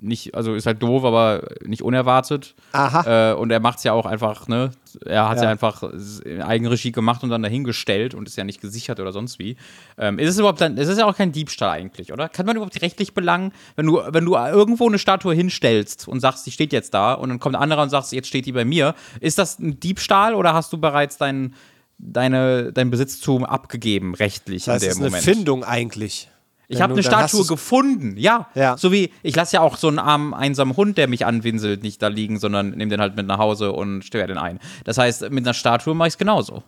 nicht, also ist halt doof, aber nicht unerwartet. Aha. Äh, und er macht es ja auch einfach, ne? Er hat es ja. Ja. einfach in Eigenregie gemacht und dann dahingestellt und ist ja nicht gesichert oder sonst wie. Ähm, ist es überhaupt dann, es ist ja auch kein Diebstahl eigentlich, oder? Kann man überhaupt rechtlich belangen, wenn du, wenn du irgendwo eine Statue hinstellst und sagst, die steht jetzt da und dann kommt ein anderer und sagt, jetzt steht die bei mir, ist das ein Diebstahl oder hast du bereits dein, deine, dein Besitztum abgegeben, rechtlich Das in ist dem eine Moment? Findung eigentlich. Ich habe eine Statue gefunden, ja. Ja. So wie, ich lasse ja auch so einen armen, einsamen Hund, der mich anwinselt, nicht da liegen, sondern nehme den halt mit nach Hause und störe den ein. Das heißt, mit einer Statue mache ich es genauso.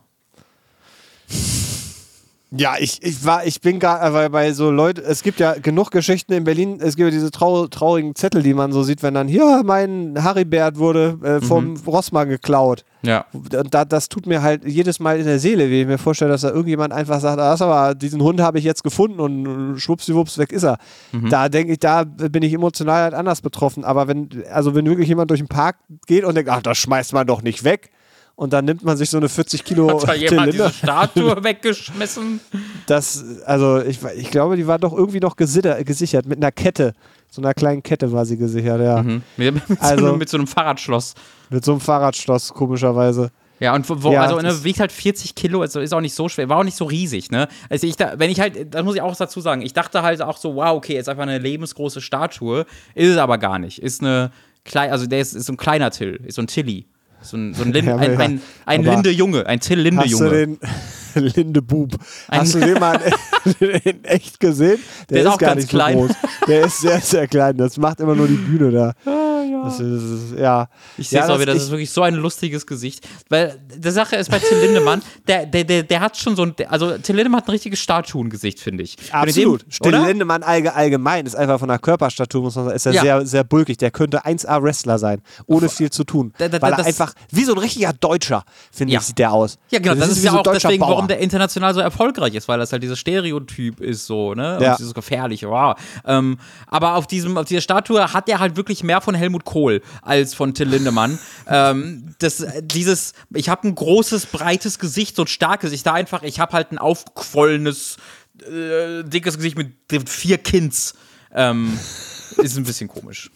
Ja, ich, ich war, ich bin gar, weil bei so Leute, es gibt ja genug Geschichten in Berlin, es gibt ja diese trau traurigen Zettel, die man so sieht, wenn dann, hier, mein Haribert wurde äh, vom Rossmann geklaut. Ja. Und da, das tut mir halt jedes Mal in der Seele, wie ich mir vorstelle, dass da irgendjemand einfach sagt, ah, das aber, diesen Hund habe ich jetzt gefunden und schwuppsiwupps, weg ist er. Da denke ich, da bin ich emotional halt anders betroffen. Aber wenn, also wenn wirklich jemand durch den Park geht und denkt, ach, das schmeißt man doch nicht weg und dann nimmt man sich so eine 40 Kilo Hat da jemand Zylinder. diese Statue weggeschmissen? Das, also ich, ich glaube, die war doch irgendwie noch gesitter, gesichert mit einer Kette. So einer kleinen Kette war sie gesichert, ja. Mhm. Mit, mit, so Also- einem, mit so einem Fahrradschloss. Mit so einem Fahrradschloss, komischerweise. Ja, und wo, Ja, also ne, wiegt halt 40 Kilo, also ist auch nicht so schwer, war auch nicht so riesig, ne? Also ich da, wenn ich halt, das muss ich auch dazu sagen, ich dachte halt auch so, wow, okay, ist einfach eine lebensgroße Statue, ist es aber gar nicht. Ist eine klein, also der ist, ist so ein kleiner Till, ist so ein Tilly. So ein, so ein, Lin, Ja, ein, ein, ein Linde Junge, ein Till Linde Hast du Junge. den Linde Bub? Ein- Hast du den mal in, echt gesehen? Der, Der ist ist auch gar ganz nicht so klein. groß. Der ist sehr, sehr klein. Das macht immer nur die Bühne da. Das ist, ja. Ich sehe ja, es auch wieder, das ist wirklich so ein lustiges Gesicht. Weil die Sache ist bei Till Lindemann, der, der, der, der hat schon so ein, also Till Lindemann hat ein richtiges Statuengesicht, finde ich. Dem- Absolut. Stille oder? Lindemann allge- allgemein ist einfach von der Körperstatur, muss man sagen, ist er Ja. sehr, sehr bulkig. Der könnte 1A-Wrestler sein, ohne viel zu tun. Da- da- weil er das- einfach, wie so ein richtiger Deutscher, finde Ja. ich, sieht der aus. Ja, genau, das, ist wie ja so auch deswegen, Bauer. warum der international so erfolgreich ist, weil das halt dieses Stereotyp ist, so, ne? Und Ja. dieses Gefährliche, wow. Ähm, aber auf, diesem, auf dieser Statue hat er halt wirklich mehr von Helmut Kohl als von Till Lindemann. ähm, das, dieses, ich habe ein großes, breites Gesicht, so ein starkes, ich da einfach, ich habe halt ein aufgequollenes, äh, dickes Gesicht mit vier Kinds. Ähm, ist ein bisschen komisch.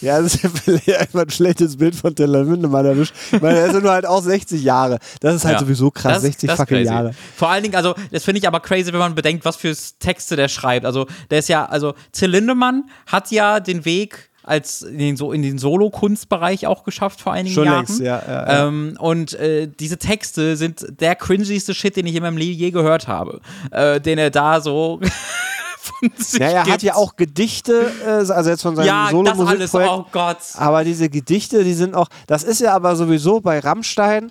Ja, das ist ja vielleicht einfach ein schlechtes Bild von Till Lindemann erwischt. Meine, er ist ja nur halt auch 60 Jahre. Das ist halt Ja. sowieso krass, Das- 60 das fucking crazy. Jahre. Vor allen Dingen, also, das finde ich aber crazy, wenn man bedenkt, was für Texte der schreibt. Also, der ist ja, also, Till Lindemann hat ja den Weg als in den, so in den Solo-Kunstbereich auch geschafft vor einigen Schon Jahren. längst, ja, ja, ja. Ähm, und äh, diese Texte sind der cringigste Shit, den ich in meinem Leben je gehört habe. Äh, den er da so von sich Ja, er hat gibt. ja auch Gedichte, äh, also jetzt von seinem Ja, das alles, oh Gott. Aber diese Gedichte, die sind auch, das ist ja aber sowieso bei Rammstein,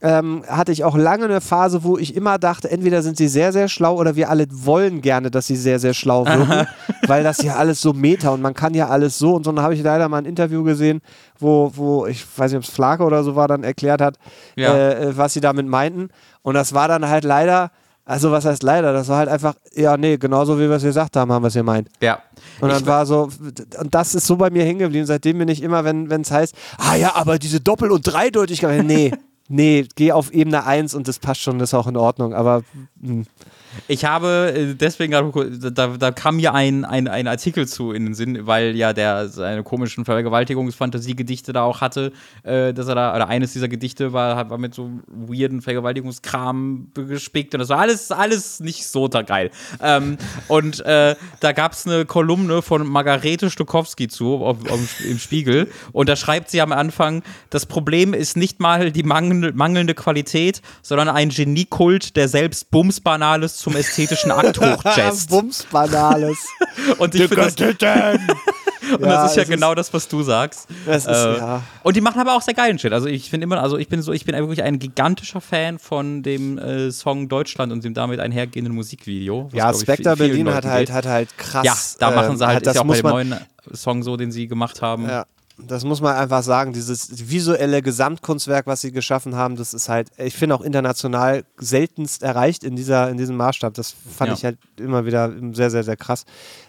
ähm, hatte ich auch lange eine Phase, wo ich immer dachte, entweder sind sie sehr, sehr schlau oder wir alle wollen gerne, dass sie sehr, sehr schlau wirken, weil das ja alles so meta und man kann ja alles so und so. Und dann habe ich leider mal ein Interview gesehen, wo, wo ich weiß nicht, ob es Flake oder so war, dann erklärt hat, Ja. äh, was sie damit meinten. Und das war dann halt leider, also was heißt leider, das war halt einfach, ja, nee, genauso wie wir es gesagt haben, haben wir es gemeint. Ja. Und dann Ich- war so, und das ist so bei mir hängen geblieben. Seitdem bin ich immer, wenn es heißt, ah ja, aber diese Doppel- und Dreideutigkeit, nee, nee, geh auf Ebene 1 und das passt schon, das ist auch in Ordnung. Aber hm, Ich habe äh, deswegen gerade, da, da kam mir ein, ein, ein Artikel zu in den Sinn, weil ja der seine komischen Vergewaltigungsfantasiegedichte da auch hatte, äh, dass er da, oder eines dieser Gedichte war, war mit so weirden Vergewaltigungskram gespickt und das war alles, alles nicht so da geil. Ähm, und äh, da gab es eine Kolumne von Margarete Stokowski zu auf, auf, im Spiegel und da schreibt sie am Anfang, das Problem ist nicht mal die mangel, mangelnde Qualität, sondern ein Geniekult, der selbst Bumsbanales zum ästhetischen Akt hochjazzt. Bumsbanales. Und ich finde das, und Ja, das ist ja genau das, was du sagst. Das ist, Äh, ja. Und die machen aber auch sehr geilen Shit. Also ich finde immer, also ich bin so, ich bin wirklich ein gigantischer Fan von dem äh, Song Deutschland und dem damit einhergehenden Musikvideo. Ja, Spectre Berlin hat halt, hat halt krass. Ja, da machen ähm, sie halt, ist ja auch bei muss dem man, neuen Song so, den sie gemacht haben. Ja, das muss man einfach sagen. Dieses visuelle Gesamtkunstwerk, was sie geschaffen haben, das ist halt, ich finde auch international seltenst erreicht in, dieser, in diesem Maßstab. Das fand Ja. ich halt immer wieder sehr, sehr, sehr krass.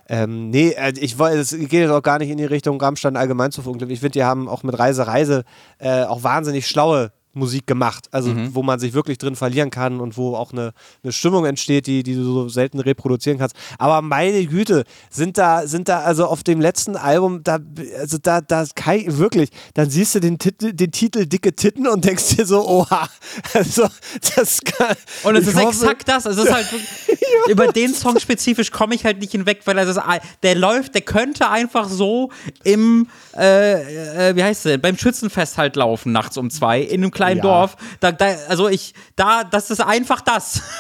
Ähm, nee, äh, ich wollte, es geht jetzt auch gar nicht in die Richtung Rammstein allgemein zu verunglücken. Ich finde, die haben auch mit Reise, Reise äh, auch wahnsinnig schlaue Musik gemacht, also Mhm. wo man sich wirklich drin verlieren kann und wo auch eine, eine Stimmung entsteht, die, die du so selten reproduzieren kannst. Aber meine Güte, sind da, sind da also auf dem letzten Album, da, also da, da Kai, wirklich, dann siehst du den, Titel, den Titel Dicke Titten und denkst dir so, oha, also das kann. Und es ist hoffe- exakt das. Es ist halt wirklich, über den Song spezifisch komme ich halt nicht hinweg, weil das ist, der läuft, der könnte einfach so im, äh, äh, wie heißt der, beim Schützenfest halt laufen nachts um zwei in einem kleinen Ja. Dorf. Da, da, also ich, da, das ist einfach das.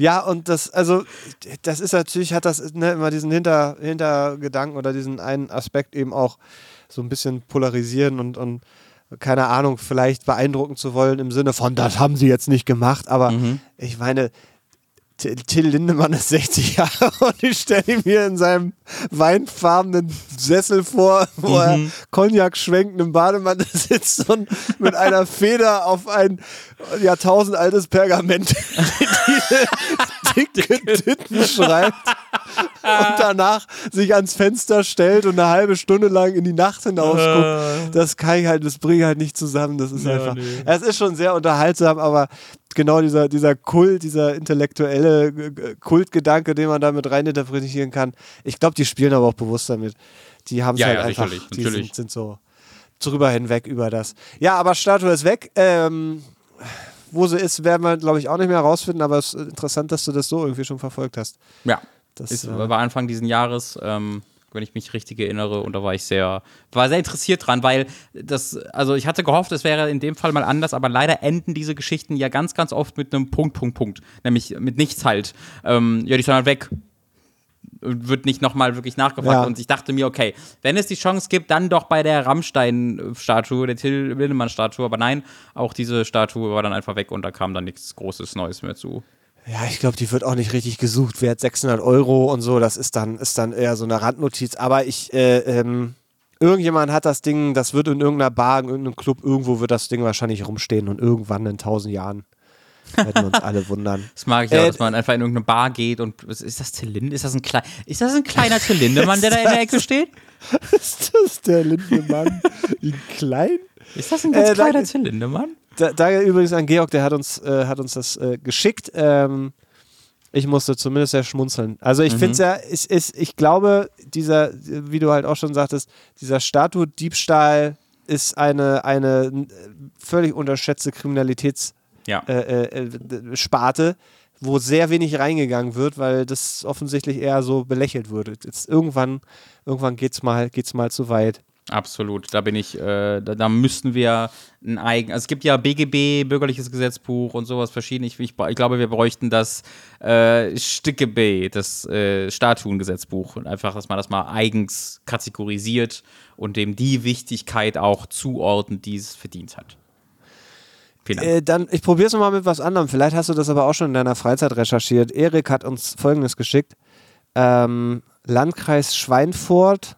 Ja, und das, also, das ist natürlich, hat das ne, immer diesen Hinter, Hintergedanken oder diesen einen Aspekt eben auch so ein bisschen polarisieren und, und keine Ahnung, vielleicht beeindrucken zu wollen im Sinne von, das haben sie jetzt nicht gemacht, aber ich meine, Till Lindemann ist 60 Jahre und ich stelle ihn mir in seinem weinfarbenen Sessel vor, wo er Cognac schwenkt im Bademantel sitzt und mit einer Feder auf ein jahrtausendaltes Pergament diese dicke Titten schreibt. und danach sich ans Fenster stellt und eine halbe Stunde lang in die Nacht hinausguckt. Das kann ich halt, das bringe ich halt nicht zusammen. Das ist Ja, einfach. nee. Es ist schon sehr unterhaltsam, aber genau dieser, dieser Kult, dieser intellektuelle äh, Kultgedanke, den man da mit reininterpretieren kann. Ich glaube, die spielen aber auch bewusst damit. Die haben es Ja, halt ja, einfach. sicherlich, die natürlich. Sind, sind so drüber hinweg über das. Ja, aber Statue ist weg. Ähm, wo sie ist, werden wir, glaube ich, auch nicht mehr herausfinden, aber es ist interessant, dass du das so irgendwie schon verfolgt hast. Ja. Das, Ist, äh, war Anfang diesen Jahres, ähm, wenn ich mich richtig erinnere, und da war ich sehr, war sehr interessiert dran, weil das, also ich hatte gehofft, es wäre in dem Fall mal anders, aber leider enden diese Geschichten ja ganz, ganz oft mit einem Punkt, Punkt, Punkt. Nämlich mit nichts halt. Ähm, ja, die sind halt weg. Wird nicht nochmal wirklich nachgefragt. Ja. Und ich dachte mir, okay, wenn es die Chance gibt, dann doch bei der Rammstein-Statue, der Till Lindemann-Statue. Aber nein, auch diese Statue war dann einfach weg und da kam dann nichts Großes Neues mehr zu. Ja, ich glaube, die wird auch nicht richtig gesucht. Wert 600 Euro und so, das ist dann, ist dann eher so eine Randnotiz. Aber ich, äh, ähm, irgendjemand hat das Ding, das wird in irgendeiner Bar, in irgendeinem Club, irgendwo wird das Ding wahrscheinlich rumstehen und irgendwann in tausend Jahren werden wir uns alle wundern. Das mag ich ja, Äh, dass man einfach in irgendeine Bar geht und ist das Zylinder? Ist das ein klein, ist das ein kleiner Zylindermann, der da in der Ecke steht? ist das der Lindemann in klein? Ist das ein ganz Äh, kleiner danke. Zylindermann? Da, danke übrigens an Georg, der hat uns, äh, hat uns das äh, geschickt. Ähm, ich musste zumindest sehr schmunzeln. Also ich finde es ja, ist, ist, ich glaube, dieser, wie du halt auch schon sagtest, dieser Statue-Diebstahl ist eine, eine äh, völlig unterschätzte Kriminalitäts- Ja. äh, äh, äh, wo sehr wenig reingegangen wird, weil das offensichtlich eher so belächelt wurde. Jetzt irgendwann, irgendwann geht's mal, geht's mal zu weit. Absolut, da bin ich, äh, da, da müssten wir ein eigen, also es gibt ja BGB, Bürgerliches Gesetzbuch und sowas verschieden. Ich, ich, ich glaube, wir bräuchten das äh, StGB, das äh, Statuengesetzbuch. Und einfach, dass man das mal eigens kategorisiert und dem die Wichtigkeit auch zuordnet, die es verdient hat. Äh, dann, ich probiere es nochmal mit was anderem. Vielleicht hast du das aber auch schon in deiner Freizeit recherchiert. Erik hat uns Folgendes geschickt. Ähm, Landkreis Schweinfurt,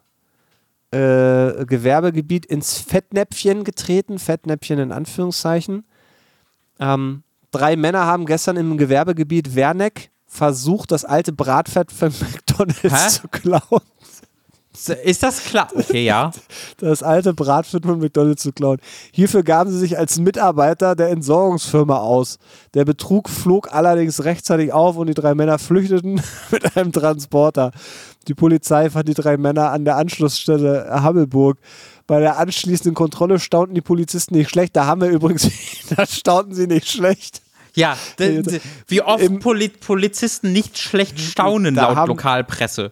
äh, Gewerbegebiet ins Fettnäpfchen getreten. Fettnäpfchen in Anführungszeichen. Ähm, drei Männer haben gestern im Gewerbegebiet Werneck versucht, das alte Bratfett von McDonalds Hä? zu klauen. Ist das klar? Okay, ja. das alte Bratfett von McDonalds zu klauen. Hierfür gaben sie sich als Mitarbeiter der Entsorgungsfirma aus. Der Betrug flog allerdings rechtzeitig auf und die drei Männer flüchteten mit einem Transporter. Die Polizei fand die drei Männer an der Anschlussstelle Hammelburg. Bei der anschließenden Kontrolle staunten die Polizisten nicht schlecht. Da haben wir übrigens, da staunten sie nicht schlecht. Ja, wie oft Im- Poli Polizisten nicht schlecht staunen Da laut haben- Lokalpresse.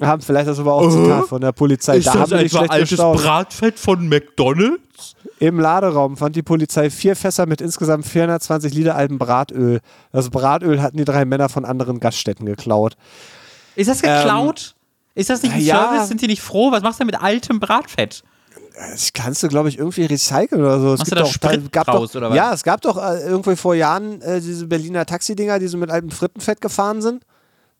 Haben vielleicht das aber auch Zitat von der Polizei. da haben wir nicht schlecht gestaunt. Bratfett von McDonalds? Im Laderaum fand die Polizei vier Fässer mit insgesamt 420 Liter altem Bratöl. Das Bratöl hatten die drei Männer von anderen Gaststätten geklaut. Ist das geklaut? ist das nicht ein ja. Service? Sind die nicht froh? Was machst du mit altem Bratfett? Das kannst du, glaube ich, irgendwie recyceln oder so. Es Machst du da doch, Sprit gab draus, doch, oder was? Ja, es gab doch äh, irgendwie vor Jahren äh, diese Berliner Taxidinger, die so mit altem Frittenfett gefahren sind.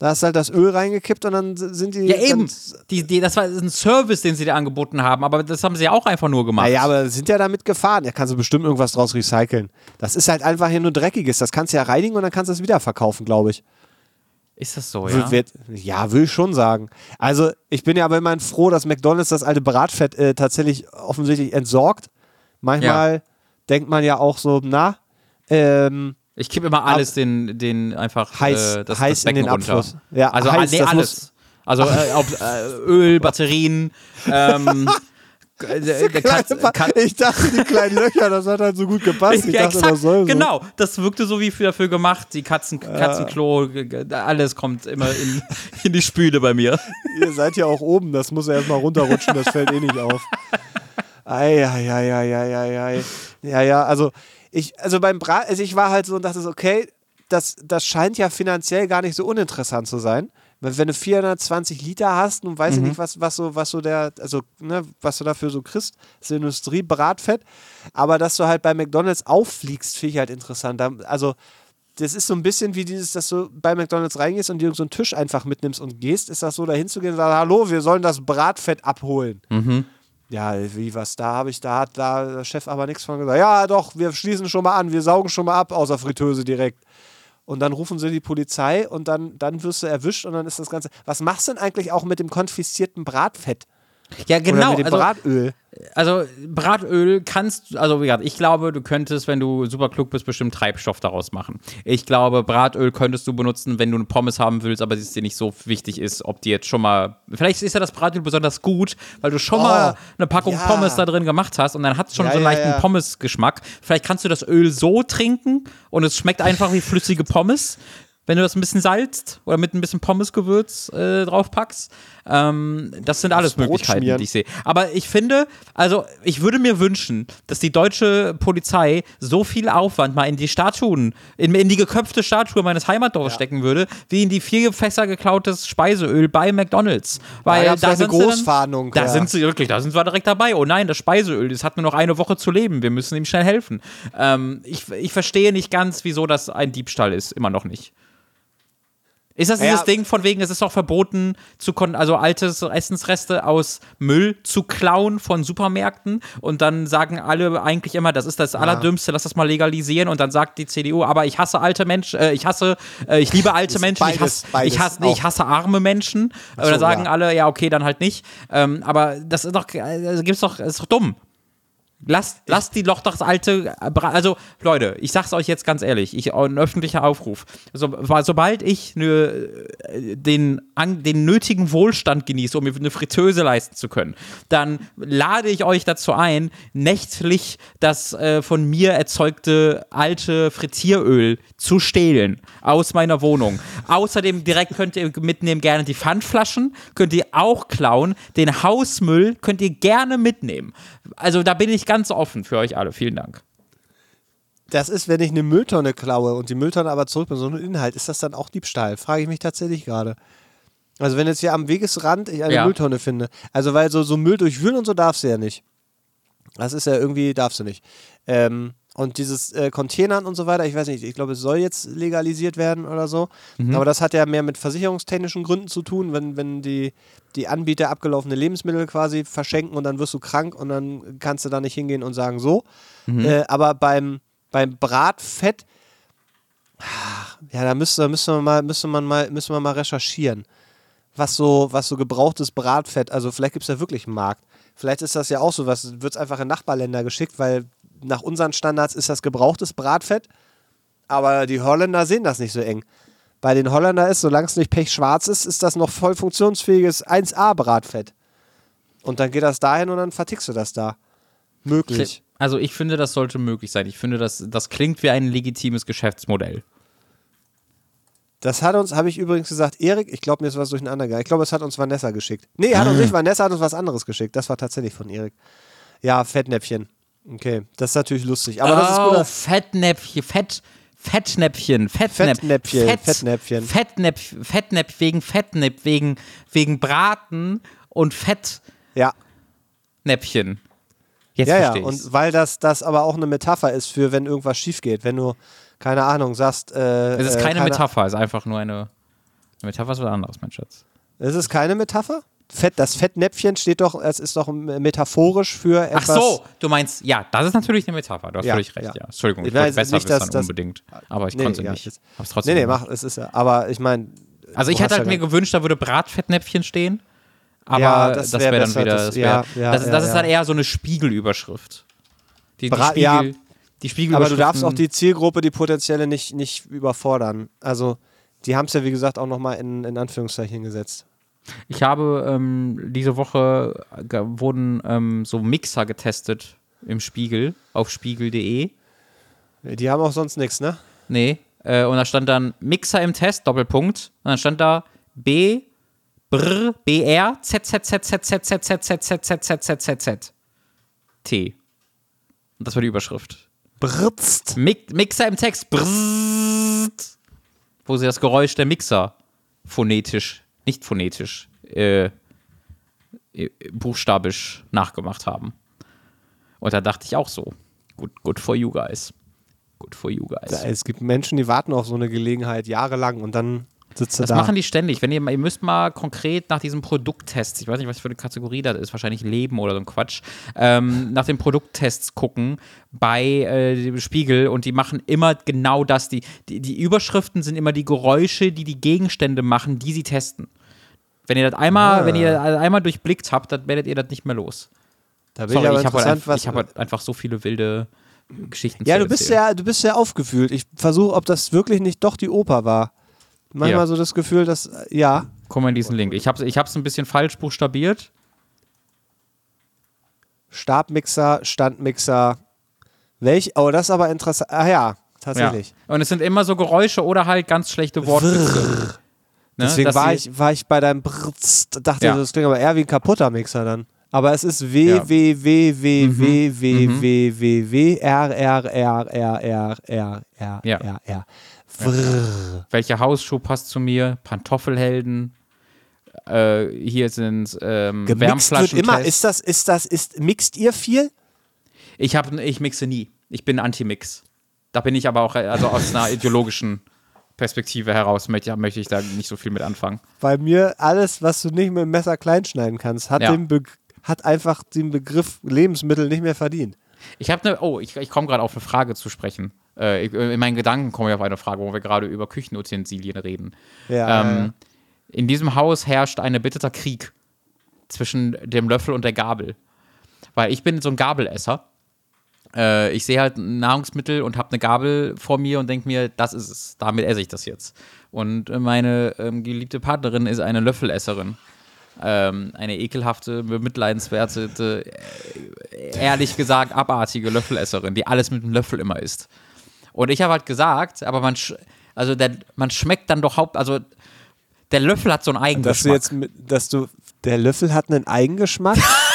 Da hast du halt das Öl reingekippt und dann sind die. Ja, eben. Die, die, das war ein Service, den sie dir angeboten haben, aber das haben sie ja auch einfach nur gemacht. naja, aber sind ja damit gefahren. Da kannst du bestimmt irgendwas draus recyceln. Das ist halt einfach hier nur Dreckiges. Das kannst du ja reinigen und dann kannst du es wieder verkaufen, glaube ich. ist das so, ja? Wird, ja, will ich schon sagen. Also, ich bin ja aber immerhin froh, dass McDonalds das alte Bratfett äh, tatsächlich offensichtlich entsorgt. Manchmal denkt man ja auch so, na, ähm, Ich kippe immer alles den, den einfach Heiß- äh, das, heiß das in den runter. Abfluss. Ja, also heiß, nee, alles. Also äh, ob, äh, Öl, Batterien, ähm, äh, der Katz, Kat ich dachte, die kleinen Löcher, das hat halt so gut gepasst. Ich ja, dachte, exakt, was soll so? genau, das wirkte so wie für dafür gemacht. Die Katzen, Katzenklo, alles kommt immer in, in die Spüle bei mir. Ihr seid ja auch oben, das muss ja erstmal runterrutschen, das fällt eh nicht auf. Eieieiei. Ja, ja, also ich, also beim Brat, also ich war halt so und dachte so, okay, das, das scheint ja finanziell gar nicht so uninteressant zu sein. Weil Wenn du 420 Liter hast und weiß ich nicht, was, was so, was so der, also, ne, was du dafür so kriegst, das ist Industrie, Bratfett, aber dass du halt bei McDonalds auffliegst, finde ich halt interessant. Also, das ist so ein bisschen wie dieses, dass du bei McDonalds reingehst und dir so einen Tisch einfach mitnimmst und gehst. Ist das so, da hinzugehen und sagen, hallo, wir sollen das Bratfett abholen. Ja, wie was, da habe ich, da hat da der Chef aber nichts von gesagt. Ja, doch, wir schließen schon mal an, wir saugen schon mal ab aus der Fritteuse direkt. und dann rufen sie die Polizei und dann, dann wirst du erwischt und dann ist das Ganze. Was machst du denn eigentlich auch mit dem konfiszierten Bratfett? Ja, genau. Oder mit dem also, Bratöl? also Bratöl kannst, also wie gesagt, ich glaube, du könntest, wenn du super klug bist, bestimmt Treibstoff daraus machen. Ich glaube, Bratöl könntest du benutzen, wenn du eine Pommes haben willst, aber es dir nicht so wichtig ist, ob die jetzt schon mal, vielleicht ist ja das Bratöl besonders gut, weil du schon Oh, mal eine Packung ja. Pommes da drin gemacht hast und dann hat es schon Ja, so einen leichten ja. Pommes-Geschmack. Vielleicht kannst du das Öl so trinken und es schmeckt einfach wie flüssige Pommes. Wenn du das ein bisschen salzt oder mit ein bisschen Pommesgewürz äh, draufpackst. Ähm, das sind alles Brot Möglichkeiten, schmieren. die ich sehe. Aber ich finde, also ich würde mir wünschen, dass die deutsche Polizei so viel Aufwand mal in die Statuen, in, in die geköpfte Statue meines Heimatdorfs stecken würde, wie in die vier Fässer geklautes Speiseöl bei McDonalds. Weil gab's da, ja eine sind sie dann- Großfahndung, Da ja. sind sie wirklich, da sind wir direkt dabei. Oh nein, das Speiseöl, das hat nur noch eine Woche zu leben. Wir müssen ihm schnell helfen. Ähm, ich, ich verstehe nicht ganz, wieso das ein Diebstahl ist. Immer noch nicht. Ist das dieses Ja. Ding von wegen, es ist auch verboten, zu also alte Essensreste aus Müll zu klauen von Supermärkten und dann sagen alle eigentlich immer, das ist das Allerdümmste, lass das mal legalisieren und dann sagt die CDU, aber ich hasse alte Menschen, äh, ich hasse, äh, ich liebe alte Menschen, ich, beides, hasse, beides ich, hasse, nee, ich hasse arme Menschen. so, Oder sagen ja. alle, ja, okay, dann halt nicht. Ähm, aber das ist doch, also gibt's doch, ist doch dumm. Lasst, lasst die doch das alte, Bra- also Leute, ich sag's euch jetzt ganz ehrlich, ich, ein öffentlicher Aufruf. So, sobald ich ne, äh, den, an, den nötigen Wohlstand genieße, um mir eine Fritteuse leisten zu können, dann lade ich euch dazu ein, nächtlich das äh, von mir erzeugte alte Frittieröl zu stehlen aus meiner Wohnung. Außerdem direkt könnt ihr mitnehmen gerne die Pfandflaschen, könnt ihr auch klauen, den Hausmüll könnt ihr gerne mitnehmen. Also da bin ich ganz offen für euch alle. Vielen Dank. Das ist, wenn ich eine Mülltonne klaue und die Mülltonne aber zurückbringe, so ein Inhalt, ist das dann auch Diebstahl? Frage ich mich tatsächlich gerade. Also wenn jetzt hier am Wegesrand ich eine Ja. Mülltonne finde, also weil so, so Müll durchwühlen und so darfst du ja nicht. Das ist ja irgendwie, darfst du nicht. Ähm, und dieses äh, Containern und so weiter, ich weiß nicht, ich glaube, es soll jetzt legalisiert werden oder so. Aber das hat ja mehr mit versicherungstechnischen Gründen zu tun, wenn, wenn die, die Anbieter abgelaufene Lebensmittel quasi verschenken und dann wirst du krank und dann kannst du da nicht hingehen und sagen so. Äh, aber beim, beim Bratfett, ja, da müsste, müsste, man mal, müsste, man mal, müsste man mal recherchieren was so, was so gebrauchtes Bratfett, also vielleicht gibt es da wirklich einen Markt. Vielleicht ist das ja auch so was, wird es einfach in Nachbarländer geschickt, weil nach unseren Standards ist das gebrauchtes Bratfett, aber die Holländer sehen das nicht so eng. Bei den Holländer ist, solange es nicht pechschwarz ist, ist das noch voll funktionsfähiges 1A-Bratfett. Und dann geht das dahin und dann vertickst du das da. Möglich. Also ich finde, das sollte möglich sein. Ich finde, das, das klingt wie ein legitimes Geschäftsmodell. Das hat uns, habe ich übrigens gesagt, Erik, ich glaube, mir ist was durcheinander gegangen. Ich glaube, es hat uns Vanessa geschickt. Nee, hat uns nicht. Vanessa hat uns was anderes geschickt. Das war tatsächlich von Erik. Ja, Fettnäpfchen. Okay, das ist natürlich lustig. Aber das ist oh, guter. Fettnäpfchen, Fett, Fettnäpfchen, Fettnäpf, Fettnäpfchen, Fett, Fettnäpfchen. Fettnäpf, Fettnäpf wegen Fettnäpf, wegen, wegen Braten und Ja, Fettnäpfchen. Jetzt ja, ja. Und weil das, das aber auch eine Metapher ist für, wenn irgendwas schief geht. Wenn du, keine Ahnung, sagst. Äh, Es ist äh, keine keine- Metapher, es ist einfach nur eine. Eine Metapher ist was anderes, mein Schatz. Es ist keine Metapher? Fett, das Fettnäpfchen steht doch, es ist doch metaphorisch für Ach etwas. so, du meinst, ja, das ist natürlich eine Metapher. Du hast Ja, völlig recht, ja. ja. Entschuldigung, ich Ich weiß wollte besser nicht, dass das- unbedingt. Aber ich Nee, konnte ja, nicht. Hab's trotzdem Nee, nee, mach, es ist ja. Aber ich meine. Also ich hätte halt mir gewünscht, da würde Bratfettnäpfchen stehen. Aber Ja, das, wäre wär dann besser, wieder. das- wär, das, das ist dann eher so eine Spiegelüberschrift. Die, die, Bra- Spiegel, die Spiegelüberschrift. Aber du darfst auch die Zielgruppe, die potenzielle, nicht, nicht überfordern. Also, die haben es ja, wie gesagt, auch nochmal in, in Anführungszeichen gesetzt. Ich habe ähm, diese Woche wurden ähm, so Mixer getestet im Spiegel auf spiegel.de. Die haben auch sonst nichts, ne? Nee. Äh, und da stand dann Mixer im Test, Doppelpunkt. Und dann stand da B, Br, BR, Z, Z, Z, Z, Z, Z, Z, Z, Z, Z, Z, Z, Z, Z, T. Und das war die Überschrift. Britzt. Mi Mixer im Text. Brrrrt, wo sie das Geräusch der Mixer phonetisch, nicht phonetisch, äh, äh, buchstabisch nachgemacht haben. Und da dachte ich auch so, good, good for you guys. Good for you guys. Ja, es gibt Menschen, die warten auf so eine Gelegenheit jahrelang und dann sitzt Das da. machen die ständig. Wenn ihr, ihr müsst mal konkret nach diesem Produkttest, ich weiß nicht, was für eine Kategorie das ist, wahrscheinlich Leben oder so ein Quatsch, ähm, nach den Produkttests gucken bei äh, dem Spiegel und die machen immer genau das. Die, die, die Überschriften sind immer die Geräusche, die die Gegenstände machen, die sie testen. Wenn ihr das einmal, Ah. wenn ihr das einmal durchblickt habt, dann werdet ihr das nicht mehr los. da bin Sorry, ich aber ich habe halt, ich hab halt einfach so viele wilde Geschichten ja, du bist erzählen. sehr, du bist sehr aufgewühlt. Ich versuche, ob das wirklich nicht doch die Oper war. Manchmal Ja. so das Gefühl, dass, äh, ja, Guck mal in diesen Link. Ich habe es ich hab's ein bisschen falsch buchstabiert. Stabmixer, Standmixer. Welch? Oh, das ist aber interessant. Ah ja, tatsächlich. Ja. Und es sind immer so Geräusche oder halt ganz schlechte Wortwitze. Ne, Deswegen dass war ich, war ich bei deinem Brrrz, dachte, Ja. das klingt aber eher wie ein kaputter Mixer dann. Aber es ist W, Ja. W, W, W, Mhm. W, W, Mhm. W, W, W, R, R, R, R, R, R, R. R, R. Welcher Hausschuh passt zu mir? Pantoffelhelden. Äh, hier sind ähm, Gemixt wird immer. Ist das, ist das, ist, mixt ihr viel? Ich, hab, ich mixe nie. Ich bin Anti-Mix. Da bin ich aber auch, also aus einer ideologischen Perspektive heraus, möchte, möchte ich da nicht so viel mit anfangen. Bei mir, alles, was du nicht mit dem Messer klein schneiden kannst, hat, Ja. hat einfach den Begriff Lebensmittel nicht mehr verdient. Ich habe eine, oh, ich, ich komme gerade auf eine Frage zu sprechen. Äh, ich, in meinen Gedanken komme ich auf eine Frage, wo wir gerade über Küchenutensilien reden. Ja, ähm, ja. In diesem Haus herrscht ein erbitterter Krieg zwischen dem Löffel und der Gabel. Weil ich bin so ein Gabelesser. Äh, ich sehe halt ein Nahrungsmittel und habe eine Gabel vor mir und denke mir, das ist es. Damit esse ich das jetzt. Und äh, meine ähm, geliebte Partnerin ist eine Löffelesserin. Ähm, eine ekelhafte, bemitleidenswerte, äh, ehrlich gesagt abartige Löffelesserin, die alles mit dem Löffel immer isst. Und ich habe halt gesagt, aber man, sch also der, man schmeckt dann doch haupt, also der Löffel hat so einen Dass du Eigengeschmack. jetzt, mit, dass du, der Löffel hat einen Eigengeschmack?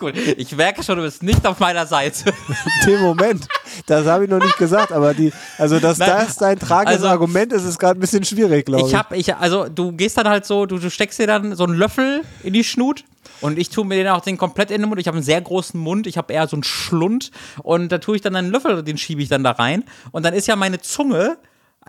Gut, ich merke schon, du bist nicht auf meiner Seite. Den Moment. Das habe ich noch nicht gesagt, aber die, also dass Nein, das dein tragendes also- Argument ist, ist gerade ein bisschen schwierig, glaube ich. Ich habe, ich, also du gehst dann halt so, du, du steckst dir dann so einen Löffel in die Schnut und ich tue mir den auch den komplett in den Mund. Ich habe einen sehr großen Mund, ich habe eher so einen Schlund und da tue ich dann einen Löffel, den schiebe ich dann da rein und dann ist ja meine Zunge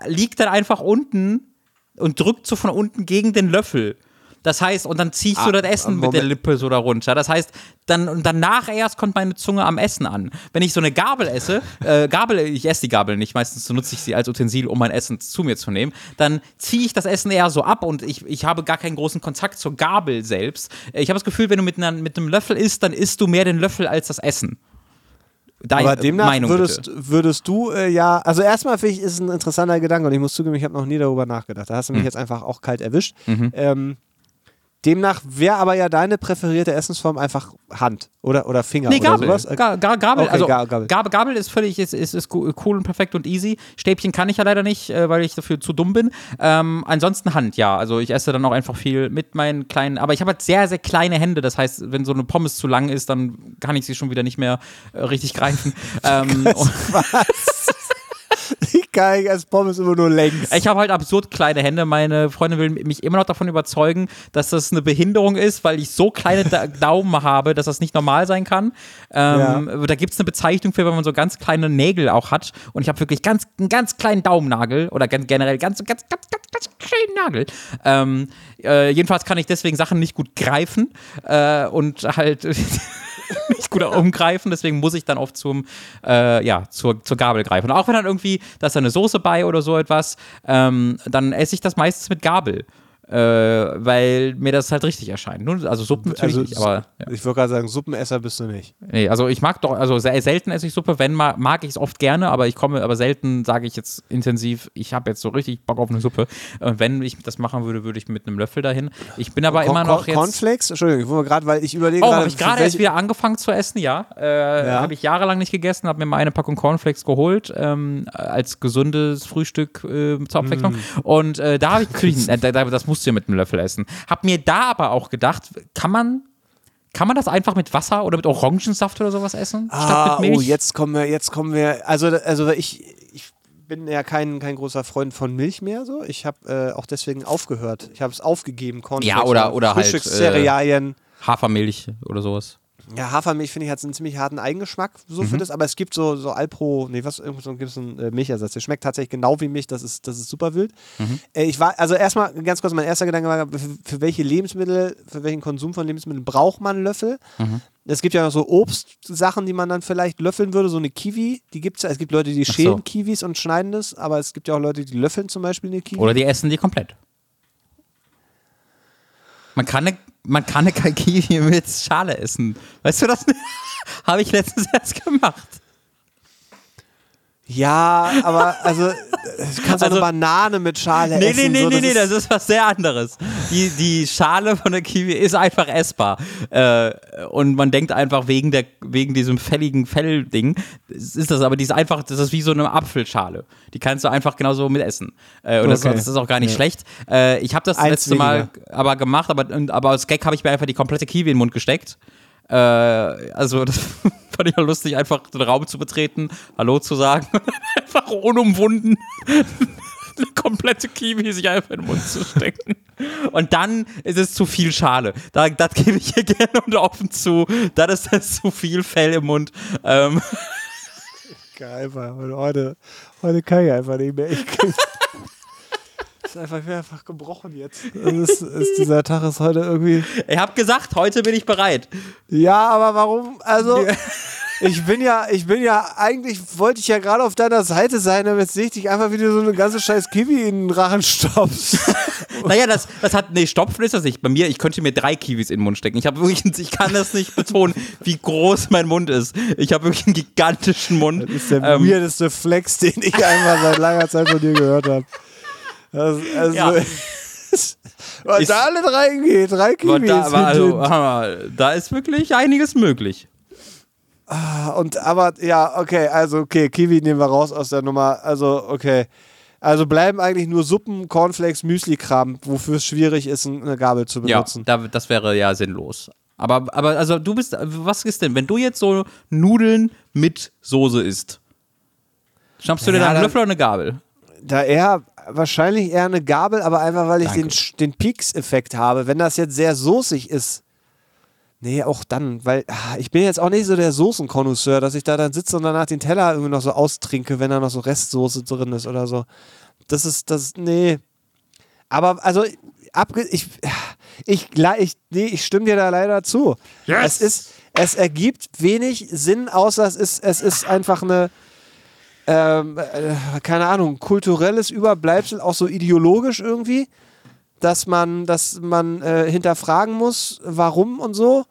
liegt dann einfach unten und drückt so von unten gegen den Löffel. Das heißt, und dann so Ah, das Essen mit der Moment. Lippe so da runter. Das heißt, dann und danach erst kommt meine Zunge am Essen an. Wenn ich so eine Gabel esse, äh, Gabel, ich esse die Gabel nicht, meistens nutze ich sie als Utensil, um mein Essen zu mir zu nehmen, dann ziehe ich das Essen eher so ab und ich, ich habe gar keinen großen Kontakt zur Gabel selbst. Ich habe das Gefühl, wenn du mit, einer, mit einem Löffel isst, dann isst du mehr den Löffel als das Essen. Deine aber demnach Meinung würdest, bitte. würdest du äh, ja, also erstmal finde ich, ist es ein interessanter Gedanke und ich muss zugeben, ich habe noch nie darüber nachgedacht. Da hast du mich Mhm. jetzt einfach auch kalt erwischt. Ähm, demnach wäre aber ja deine präferierte Essensform einfach Hand oder, oder Finger Nee, oder Gabel. sowas. Äh, Ga Ga Gabel, Okay, also Ga- Gabel. Gabel. Gabel ist völlig, ist, ist, ist cool und perfekt und easy. Stäbchen kann ich ja leider nicht, äh, weil ich dafür zu dumm bin. Ähm, ansonsten Hand, ja. Also ich esse dann auch einfach viel mit meinen kleinen, aber ich habe halt sehr, sehr kleine Hände. Das heißt, wenn so eine Pommes zu lang ist, dann kann ich sie schon wieder nicht mehr äh, richtig greifen. ähm, und Ich kann ich als Pommes immer nur längs. ich habe halt absurd kleine Hände. Meine Freundin will mich immer noch davon überzeugen, dass das eine Behinderung ist, weil ich so kleine Da- Daumen habe, dass das nicht normal sein kann. Ähm, Da gibt es eine Bezeichnung für, wenn man so ganz kleine Nägel auch hat. Und ich habe wirklich ganz, einen ganz kleinen Daumennagel oder ganz, generell ganz, ganz, ganz, ganz, ganz kleinen Nagel. Ähm, äh, jedenfalls kann ich deswegen Sachen nicht gut greifen äh, und halt nicht gut umgreifen, deswegen muss ich dann oft zum, äh, ja, zur, zur Gabel greifen. Und auch wenn dann irgendwie, da ist eine Soße bei oder so etwas, ähm, dann esse ich das meistens mit Gabel. Äh, weil mir das halt richtig erscheint. Nun, Also Suppen natürlich Also, nicht, aber ja. Ich würde gerade sagen, Suppenesser bist du nicht. nee, also ich mag doch, also sehr selten esse ich Suppe, wenn ma- mag ich es oft gerne, aber ich komme, aber selten sage ich jetzt intensiv, ich habe jetzt so richtig Bock auf eine Suppe. Und wenn ich das machen würde, würde ich mit einem Löffel dahin. Ich bin aber Corn- immer noch jetzt. Cornflakes? Entschuldigung, ich wollte gerade, weil ich überlege Oh, habe ich gerade erst wieder angefangen zu essen, ja. Äh, Ja. Habe ich jahrelang nicht gegessen, habe mir mal eine Packung Cornflakes geholt, ähm, als gesundes Frühstück äh, zur Abwechslung. Mm. Und äh, da habe ich natürlich, äh, da, da- das musst du ja mit einem Löffel essen. Hab mir da aber auch gedacht, kann man, kann man das einfach mit Wasser oder mit Orangensaft oder sowas essen? Ah, statt mit Milch? oh, jetzt kommen wir, jetzt kommen wir. Also, also ich, ich bin ja kein, kein großer Freund von Milch mehr. So, ich habe äh, auch deswegen aufgehört. Ich habe es aufgegeben. Cornflakes Ja, oder- oder halt, Frühstückscerealien. Hafermilch oder sowas. Ja, Hafermilch finde ich hat einen ziemlich harten Eigengeschmack so für das, aber es gibt so, so Alpro, nee, was, irgendwo so gibt es einen äh, Milchersatz. Der schmeckt tatsächlich genau wie Milch, das ist, das ist super wild. Äh, ich war, also erstmal ganz kurz, mein erster Gedanke war, für, für welche Lebensmittel, für welchen Konsum von Lebensmitteln braucht man Löffel? Es gibt ja noch so Obstsachen, die man dann vielleicht löffeln würde, so eine Kiwi, die gibt es ja. Es gibt Leute, die so. schälen Kiwis und schneiden das, aber es gibt ja auch Leute, die löffeln zum Beispiel eine Kiwi. Oder die essen die komplett. Man kann eine, man kann eine Kiwi mit Schale essen. Weißt du das? Habe ich letztens erst gemacht. Ja, aber also, du kannst Also- eine Banane mit Schale Nee, essen. nee, nee, so, nee, nee, das ist was sehr anderes. Die, die Schale von der Kiwi ist einfach essbar. Äh, und man denkt einfach wegen, der, wegen diesem fälligen Fellding, ist das aber, die ist einfach, das ist wie so eine Apfelschale. Die kannst du einfach genauso mit essen. Äh, und das, Okay. das ist auch gar nicht Nee. schlecht. Äh, ich habe das Eins letzte Mal aber gemacht, aber, aber als Gag habe ich mir einfach die komplette Kiwi in den Mund gesteckt. Äh, also das fand ich auch lustig, einfach den Raum zu betreten, Hallo zu sagen, einfach unumwunden eine komplette Kiwi sich einfach in den Mund zu stecken. Und dann ist es zu viel Schale. Da, das gebe ich hier gerne und offen zu. Dann ist das zu viel Fell im Mund. Ähm, Geil, einfach. Und heute, heute kann ich einfach nicht mehr. Ich ist einfach, ich bin einfach gebrochen jetzt. Ist, ist, dieser Tag ist heute irgendwie. ich habe gesagt, heute bin ich bereit. Ja, aber warum? Also. Ich bin ja, ich bin ja, eigentlich wollte ich ja gerade auf deiner Seite sein, aber jetzt sehe ich dich einfach, wie du so eine ganze scheiß Kiwi in den Rachen stopfst. Naja, das, das hat, nee, Stopfen ist das nicht. Bei mir, ich könnte mir drei Kiwis in den Mund stecken. Ich habe wirklich, ich kann das nicht betonen, wie groß mein Mund ist. Ich habe wirklich einen gigantischen Mund. Das ist der Ähm, weirdeste Flex, den ich einfach seit langer Zeit von dir gehört habe. Das, also, Ja. was Ist- da alles reingeht, drei aber Kiwis. da, also, da ist wirklich einiges möglich. Und aber, ja, okay, also okay, Kiwi nehmen wir raus aus der Nummer. Also, okay. Also bleiben eigentlich nur Suppen, Cornflakes, Müsli-Kram, wofür es schwierig ist, eine Gabel zu Ja, benutzen. da, das wäre ja sinnlos. Aber, aber also du bist, was ist denn, wenn du jetzt so Nudeln mit Soße isst? Schnappst du dir Ja, dann einen Löffel oder eine Gabel? Da eher, wahrscheinlich eher eine Gabel, aber einfach, weil ich Danke. den, den Peaks-Effekt habe. Wenn das jetzt sehr soßig ist, nee, auch dann, weil ah, ich bin jetzt auch nicht so der Soßenkonnoisseur, dass ich da dann sitze und danach den Teller irgendwie noch so austrinke, wenn da noch so Restsoße drin ist oder so. Das ist, das, nee. Aber, also, abge ich, ich, ich, nee, ich stimme dir da leider zu. Es ist, es ergibt wenig Sinn, außer es ist, es ist einfach eine, ähm, äh, keine Ahnung, kulturelles Überbleibsel, auch so ideologisch irgendwie, dass man, dass man äh, hinterfragen muss, warum und so.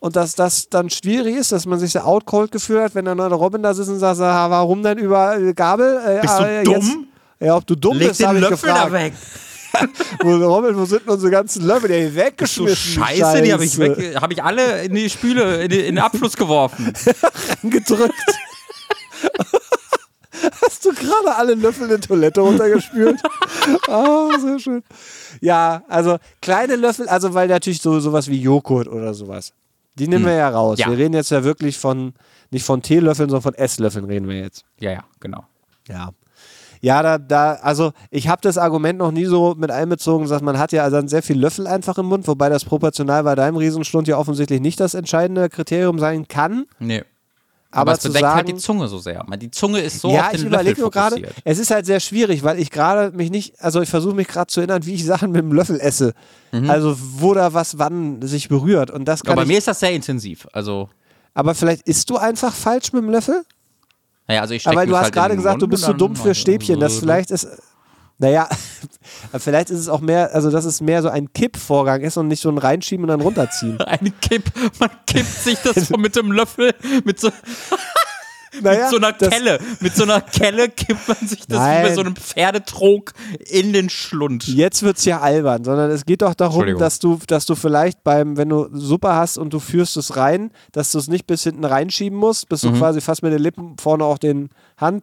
Und dass das dann schwierig ist, dass man sich so outcold gefühlt hat, wenn dann der Robin da sitzt und sagt, ah, warum denn über äh, Gabel? Äh, Bist du äh, dumm? Jetzt, ja, ob du dumm Leg bist, den habe ich Löffel gefragt. da weg. Wo, Robin, wo sind denn unsere ganzen Löffel? Die hab ich weggeschmissen. Scheiße, die habe ich weg, habe ich alle in die Spüle, in den Abfluss geworfen. gedrückt. Hast du gerade alle Löffel in Toilette runtergespült? Ah, sehr schön. Ja, also kleine Löffel, also weil natürlich so sowas wie Joghurt oder sowas. Die nehmen wir ja raus. Ja. Wir reden jetzt ja wirklich von, nicht von Teelöffeln, sondern von Esslöffeln reden wir jetzt. Ja, ja, genau. Ja. Ja, da, da, also ich habe das Argument noch nie so mit einbezogen, dass man hat ja dann sehr viel Löffel einfach im Mund, wobei das proportional bei deinem Riesenschlund ja offensichtlich nicht das entscheidende Kriterium sein kann. Nee. Aber, es zu bedeckt sagen, halt die Zunge so sehr. Die Zunge ist so ja, auf den ich überlege nur gerade, es ist halt sehr schwierig, weil ich gerade mich nicht, also ich versuche mich gerade zu erinnern, wie ich Sachen mit dem Löffel esse. Also wo da was wann sich berührt. Und das Aber kann bei mir ist das sehr intensiv. Also, aber vielleicht isst du einfach falsch mit dem Löffel? naja, also ich Aber du hast halt gerade gesagt, du bist zu dann dumm für Stäbchen. Das vielleicht ist, naja, vielleicht ist es auch mehr, also dass es mehr so ein Kippvorgang ist und nicht so ein Reinschieben und dann runterziehen. Ein Kipp, man kippt sich das so mit dem Löffel, mit so, Naja, mit so einer das- Kelle. Mit so einer Kelle kippt man sich das wie bei Nein. so einem Pferdetrog in den Schlund. Jetzt wird es ja albern, sondern es geht doch darum, dass du, dass du vielleicht beim, wenn du Suppe hast und du führst es rein, dass du es nicht bis hinten reinschieben musst, bis du Mhm. quasi fast mit den Lippen vorne auch den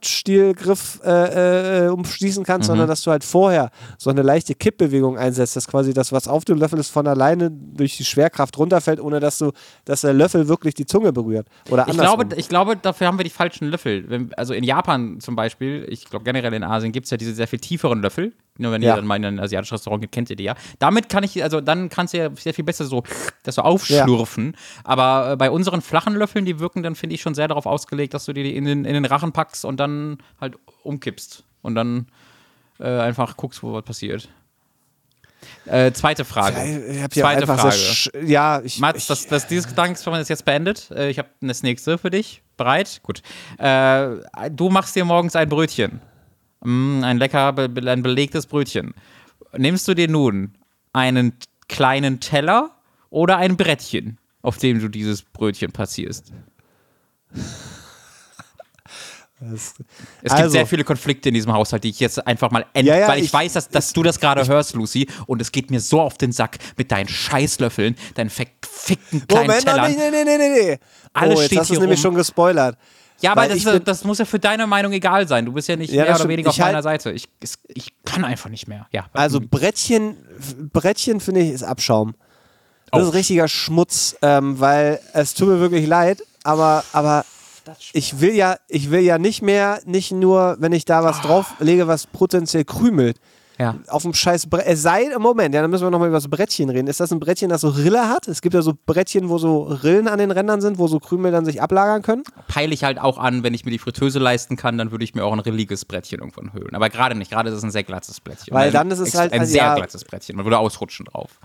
Handstielgriff äh, äh, umschließen kannst, Mhm. sondern dass du halt vorher so eine leichte Kippbewegung einsetzt, dass quasi das, was auf dem Löffel ist, von alleine durch die Schwerkraft runterfällt, ohne dass du, dass der Löffel wirklich die Zunge berührt. Oder Ich andersrum. glaube, ich glaube, dafür haben wir die falschen Löffel. Wenn, also in Japan zum Beispiel, ich glaube generell in Asien gibt es ja diese sehr viel tieferen Löffel. Nur wenn Ja. ihr dann mal in ein asiatisches Restaurant geht, kennt ihr die ja. Damit kann ich, also dann kannst du ja sehr viel besser so das so aufschlürfen. Aber äh, bei unseren flachen Löffeln, die wirken dann, finde ich, schon sehr darauf ausgelegt, dass du dir die in den, in den Rachen packst und dann halt umkippst. Und dann äh, einfach guckst, wo was passiert. Äh, zweite Frage. Ich hab Zweite Frage. sch- ja, ich, Mats, das, das, dieses Gedankenexperiment ist jetzt beendet. Äh, ich habe das nächste für dich. Bereit? Gut. Äh, du machst dir morgens ein Brötchen. Mm, ein lecker, ein belegtes Brötchen. Nimmst du dir nun einen kleinen Teller oder ein Brettchen, auf dem du dieses Brötchen passierst? Es gibt Also. sehr viele Konflikte in diesem Haushalt, die ich jetzt einfach mal end Ja, ja, weil ich, ich- weiß, dass, dass du das gerade hörst, Lucy, und es geht mir so auf den Sack mit deinen Scheißlöffeln, deinen verfickten kleinen Moment, Tellern. nicht, nee, nee, nee, nee. Alles oh, jetzt steht hast du es nämlich schon gespoilert. Ja, aber das, ich ist- das muss ja für deine Meinung egal sein. Du bist ja nicht Ja, mehr oder weniger auf Ich halt- meiner Seite. Ich, es- ich kann einfach nicht mehr. Ja. Also Brettchen, Brettchen finde ich ist Abschaum. Das Oh. ist richtiger Schmutz, ähm, weil es tut mir wirklich leid, aber, aber ich will ja, ich will ja nicht mehr, nicht nur, wenn ich da was drauflege, was potenziell krümelt. ja. Auf dem scheiß Brett. Es sei im Moment, ja, dann müssen wir nochmal über das Brettchen reden. Ist das ein Brettchen, das so Rille hat? Es gibt ja so Brettchen, wo so Rillen an den Rändern sind, wo so Krümel dann sich ablagern können. Peile ich halt auch an, wenn ich mir die Fritteuse leisten kann, dann würde ich mir auch ein rilliges Brettchen irgendwann höhlen. Aber gerade nicht. Gerade ist es ein sehr glattes Brettchen. Weil dann ist es halt- ein also sehr ja. glattes Brettchen. Man würde ausrutschen drauf.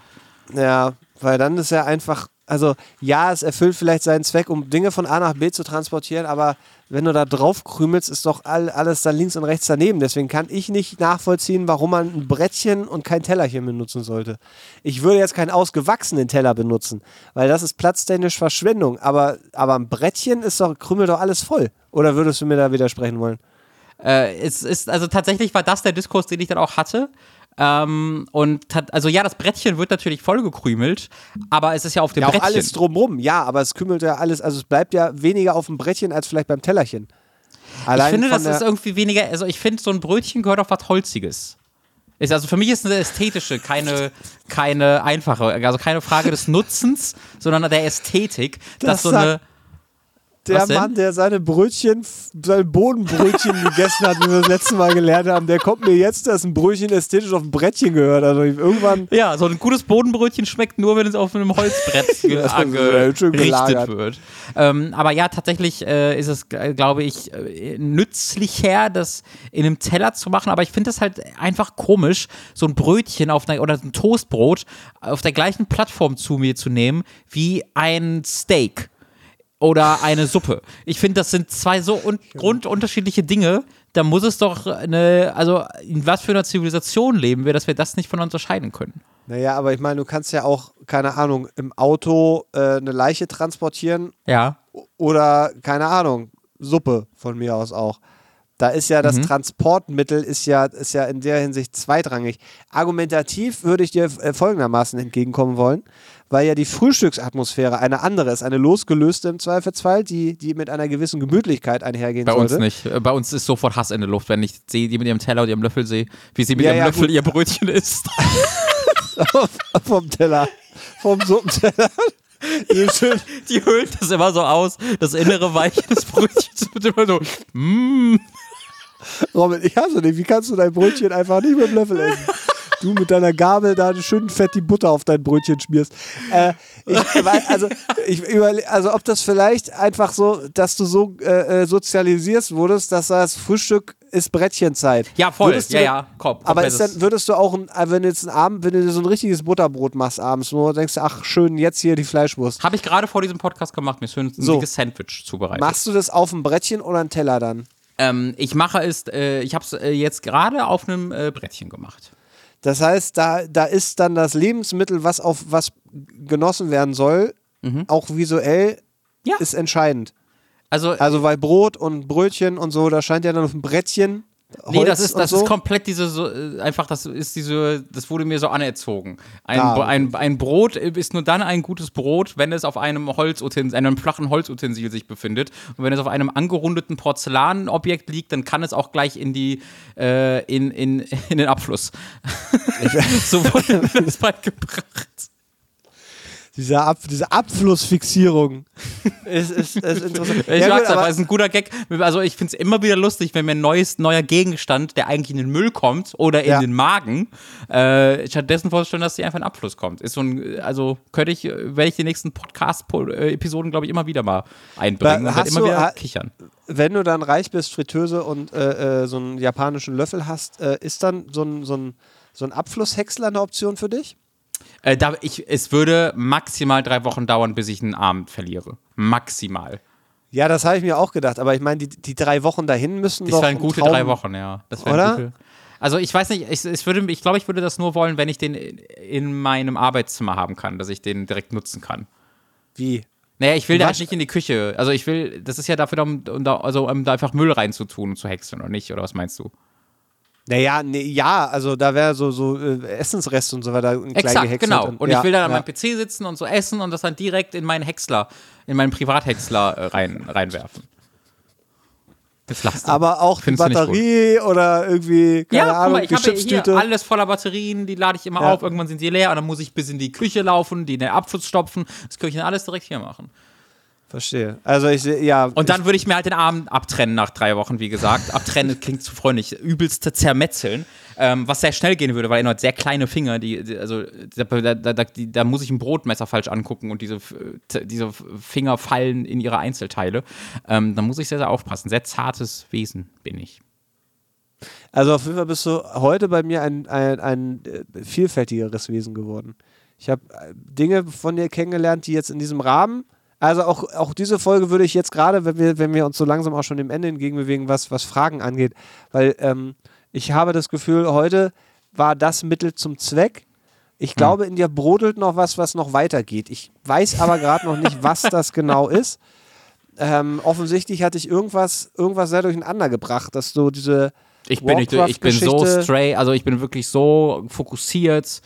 Ja, weil dann ist ja einfach, also ja, es erfüllt vielleicht seinen Zweck, um Dinge von A nach B zu transportieren, aber wenn du da drauf krümelst, ist doch all, alles dann links und rechts daneben. Deswegen kann ich nicht nachvollziehen, warum man ein Brettchen und kein Tellerchen benutzen sollte. Ich würde jetzt keinen ausgewachsenen Teller benutzen, weil das ist platztechnisch Verschwendung. Aber, aber ein Brettchen ist doch, krümelt doch alles voll. Oder würdest du mir da widersprechen wollen? Äh, es ist, also tatsächlich war das der Diskurs, den ich dann auch hatte. Ähm, und tat, also ja, das Brettchen wird natürlich vollgekrümelt, aber es ist ja auf dem Ja, auch Brettchen. alles drumrum, ja, aber es kümmelt ja alles, also es bleibt ja weniger auf dem Brettchen als vielleicht beim Tellerchen. Ich Allein finde, von das ist irgendwie weniger, also ich finde, so ein Brötchen gehört auf was Holziges. Ist, also für mich ist eine ästhetische, keine, keine einfache, also keine Frage des Nutzens, sondern der Ästhetik, Das dass so eine. Der? Mann, der seine Brötchen, seine Bodenbrötchen gegessen hat, wie wir das letzte Mal gelernt haben, der kommt mir jetzt, dass ein Brötchen ästhetisch auf ein Brettchen gehört. Also irgendwann. Ja, so ein gutes Bodenbrötchen schmeckt nur, wenn es auf einem Holzbrett angerichtet wird. Ähm, aber ja, tatsächlich äh, ist es, äh, glaube ich, äh, nützlicher, das in einem Teller zu machen. Aber ich finde das halt einfach komisch, so ein Brötchen auf einer, oder ein Toastbrot auf der gleichen Plattform zu mir zu nehmen wie ein Steak oder eine Suppe. Ich finde, das sind zwei so un grundunterschiedliche Dinge. Da muss es doch eine, also in was für einer Zivilisation leben wir, dass wir das nicht voneinander unterscheiden können. Naja, aber ich meine, du kannst ja auch, keine Ahnung, im Auto äh, eine Leiche transportieren Ja. oder, keine Ahnung, Suppe von mir aus auch. Da ist ja das Transportmittel ist ja, ist ja in der Hinsicht zweitrangig. Argumentativ würde ich dir äh, folgendermaßen entgegenkommen wollen, weil ja die Frühstücksatmosphäre eine andere ist, eine losgelöste im Zweifelsfall, die, die mit einer gewissen Gemütlichkeit einhergehen Bei sollte. uns nicht. Äh, Bei uns ist sofort Hass in der Luft, wenn ich sehe, die mit ihrem Teller und ihrem Löffel sehe, wie sie mit Ja, ihrem ja, Löffel gut. ihr Brötchen isst. vom Teller, vom Suppenteller. Die schön, Die höhlt das immer so aus, das innere Weiche des Brötchens wird immer so, mm. Robin, ich hasse dich. Wie kannst du dein Brötchen einfach nicht mit dem Löffel essen? Du mit deiner Gabel da schön fett die Butter auf dein Brötchen schmierst. Äh, ich, also, ich überle also ob das vielleicht einfach so, dass du so äh, äh, sozialisierst wurdest, dass das Frühstück ist Brettchenzeit. Ja, voll. Würdest du Ja, denn- ja. Komm, Aber dann, würdest du auch, ein, äh, wenn du jetzt einen Abend, wenn du dir so ein richtiges Butterbrot machst abends, wo du denkst, ach schön, jetzt hier die Fleischwurst. Habe ich gerade vor diesem Podcast gemacht, mir schön ein So. Sandwich zubereitet. Machst du das auf dem Brettchen oder einen Teller dann? Ähm, ich mache es, äh, ich habe es äh, jetzt gerade auf einem äh, Brettchen gemacht. Das heißt, da, da ist dann das Lebensmittel, was auf was genossen werden soll, auch visuell, Ja. ist entscheidend. Also, Also weil Brot und Brötchen und so, da scheint ja dann auf dem Brettchen. Holz nee, das ist, das so. ist komplett diese, so, äh, einfach, das ist diese, das wurde mir so anerzogen. Ein, Ah, ein, ein Brot ist nur dann ein gutes Brot, wenn es auf einem Holzutensil, einem flachen Holzutensil sich befindet. Und wenn es auf einem angerundeten Porzellanobjekt liegt, dann kann es auch gleich in die, äh, in, in, in den Abfluss. so wurde mir das beigebracht. Diese, Ab diese Abflussfixierung ist, ist, ist interessant. Ich Ja, mag's gut, aber, aber ist ein guter Gag. Also ich finde es immer wieder lustig, wenn mir ein neues, neuer Gegenstand, der eigentlich in den Müll kommt oder in Ja. den Magen, äh, stattdessen vorstellen, dass sie einfach in Abfluss kommt. Ist so ein, also könnte ich, äh, werde ich die nächsten Podcast-Episoden, glaube ich, immer wieder mal einbringen Ba- hast immer du- wieder kichern. wenn du dann reich bist, Fritteuse und äh, äh, so einen japanischen Löffel hast, äh, ist dann so ein, so ein, so ein Abflusshäcksler eine Option für dich? Äh, da, ich, es würde maximal drei Wochen dauern, bis ich einen Arm verliere. Maximal. Ja, das habe ich mir auch gedacht, aber ich meine, die, die drei Wochen dahin müssen Das doch wären ein gute Traum- drei Wochen, ja. Das wären Oder? Gute. Also ich weiß nicht, ich, ich, würde, ich glaube, ich würde das nur wollen, wenn ich den in, in meinem Arbeitszimmer haben kann, dass ich den direkt nutzen kann. Wie? Naja, ich will da halt nicht in die Küche. Also ich will, das ist ja dafür, da, um, um da, also, um da einfach Müll reinzutun und zu häckseln, oder nicht? Oder was meinst du? Naja, nee, ja, also da wäre so, so äh, Essensreste und so weiter klein Exakt, genau. Und, Und ja, ich will dann an ja. meinem PC sitzen und so essen und das dann direkt in meinen Häcksler, in meinen Privathäcksler äh, rein, reinwerfen. Das. Aber auch die Findest nicht Batterie oder irgendwie, keine ja, guck Ahnung, mal, ich habe hier alles voller Batterien, die lade ich immer Ja. auf, irgendwann sind die leer und dann muss ich bis in die Küche laufen, die in den Abfluss stopfen. Das kann ich dann alles direkt hier machen. Verstehe. Also ich ja. Und dann würde ich mir halt den Arm abtrennen nach drei Wochen, wie gesagt. Abtrennen klingt zu freundlich. Übelste zermetzeln. Ähm, was sehr schnell gehen würde, weil er hat sehr kleine Finger, die, die also da, da, da, die, da muss ich ein Brotmesser falsch angucken und diese, äh, diese Finger fallen in ihre Einzelteile. Ähm, da muss ich sehr, sehr aufpassen. Sehr zartes Wesen bin ich. Also auf jeden Fall bist du heute bei mir ein, ein, ein äh, vielfältigeres Wesen geworden. Ich habe äh, Dinge von dir kennengelernt, die jetzt in diesem Rahmen, also auch, auch diese Folge würde ich jetzt gerade, wenn wir, wenn wir uns so langsam auch schon dem Ende entgegenbewegen, was, was Fragen angeht, weil ähm, ich habe das Gefühl, heute war das Mittel zum Zweck. Ich glaube, in dir brodelt noch was, was noch weitergeht. Ich weiß aber gerade noch nicht, was das genau ist. Ähm, offensichtlich hatte ich irgendwas, irgendwas sehr durcheinander gebracht, dass du diese Ich bin, nicht, ich bin so straight, also ich bin wirklich so fokussiert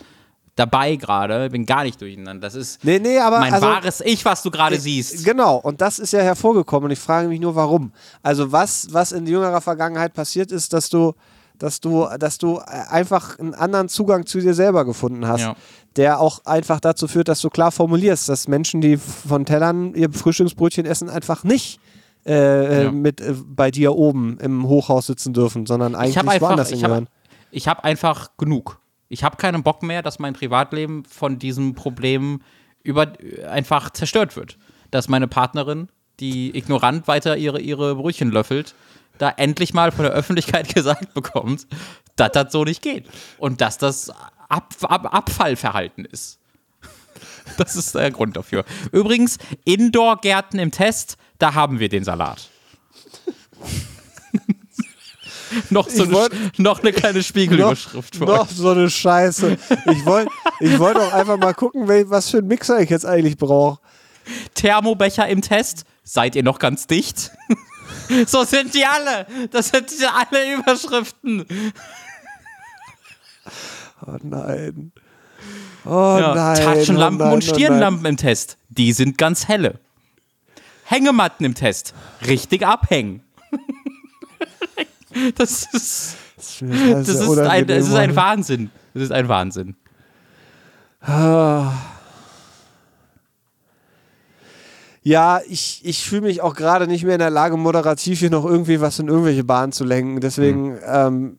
dabei gerade, bin gar nicht durcheinander. Das ist Nee, nee, aber mein also, wahres Ich, was du gerade siehst. Genau, und das ist ja hervorgekommen und ich frage mich nur, warum. Also was, was in jüngerer Vergangenheit passiert ist, dass du, dass du, dass du einfach einen anderen Zugang zu dir selber gefunden hast, Ja. der auch einfach dazu führt, dass du klar formulierst, dass Menschen, die von Tellern ihr Frühstücksbrötchen essen, einfach nicht äh, Ja. mit äh, bei dir oben im Hochhaus sitzen dürfen, sondern eigentlich Ich habe einfach, woanders ich hingehören. ich hab einfach genug. Ich habe keinen Bock mehr, dass mein Privatleben von diesem Problem über, einfach zerstört wird. Dass meine Partnerin, die ignorant weiter ihre, ihre Brötchen löffelt, da endlich mal von der Öffentlichkeit gesagt bekommt, dass das so nicht geht. Und dass das Ab, Ab, Abfallverhalten ist. Das ist der Grund dafür. Übrigens, Indoor-Gärten im Test, da haben wir den Salat. noch, so Ich eine, wollt- noch eine kleine Spiegelüberschrift noch euch. so eine Scheiße. Ich wollte ich wollt auch einfach mal gucken, was für einen Mixer ich jetzt eigentlich brauche. Thermobecher im Test, seid ihr noch ganz dicht? so sind die alle. Das sind diese alle Überschriften. Oh nein. Oh Ja. nein. Taschenlampen oh nein, und oh. Stirnlampen im Test, die sind ganz helle. Hängematten im Test, richtig abhängen. das ist, Das ist, das ist, ein, das ist ein Wahnsinn. Das ist ein Wahnsinn. Ja, ich, ich fühle mich auch gerade nicht mehr in der Lage, moderativ hier noch irgendwie was in irgendwelche Bahnen zu lenken. Deswegen, Hm. ähm,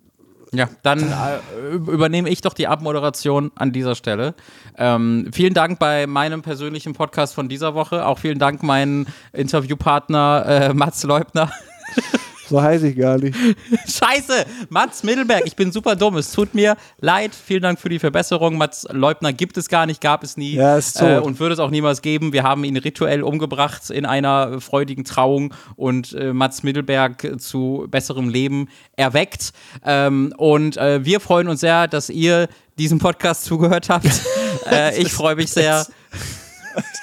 Ja, dann äh, übernehme ich doch die Abmoderation an dieser Stelle. Ähm, vielen Dank bei meinem persönlichen Podcast von dieser Woche. Auch vielen Dank meinen Interviewpartner äh, Mats Leubner. so heiße ich gar nicht. Scheiße, Mats Mittelberg, ich bin super dumm. Es tut mir leid. Vielen Dank für die Verbesserung. Mats Leubner gibt es gar nicht, gab es nie Ja, ist tot. äh, und würde es auch niemals geben. Wir haben ihn rituell umgebracht in einer freudigen Trauung und äh, Mats Mittelberg zu besserem Leben erweckt. Ähm, und äh, wir freuen uns sehr, dass ihr diesem Podcast zugehört habt. äh, ich freue mich sehr.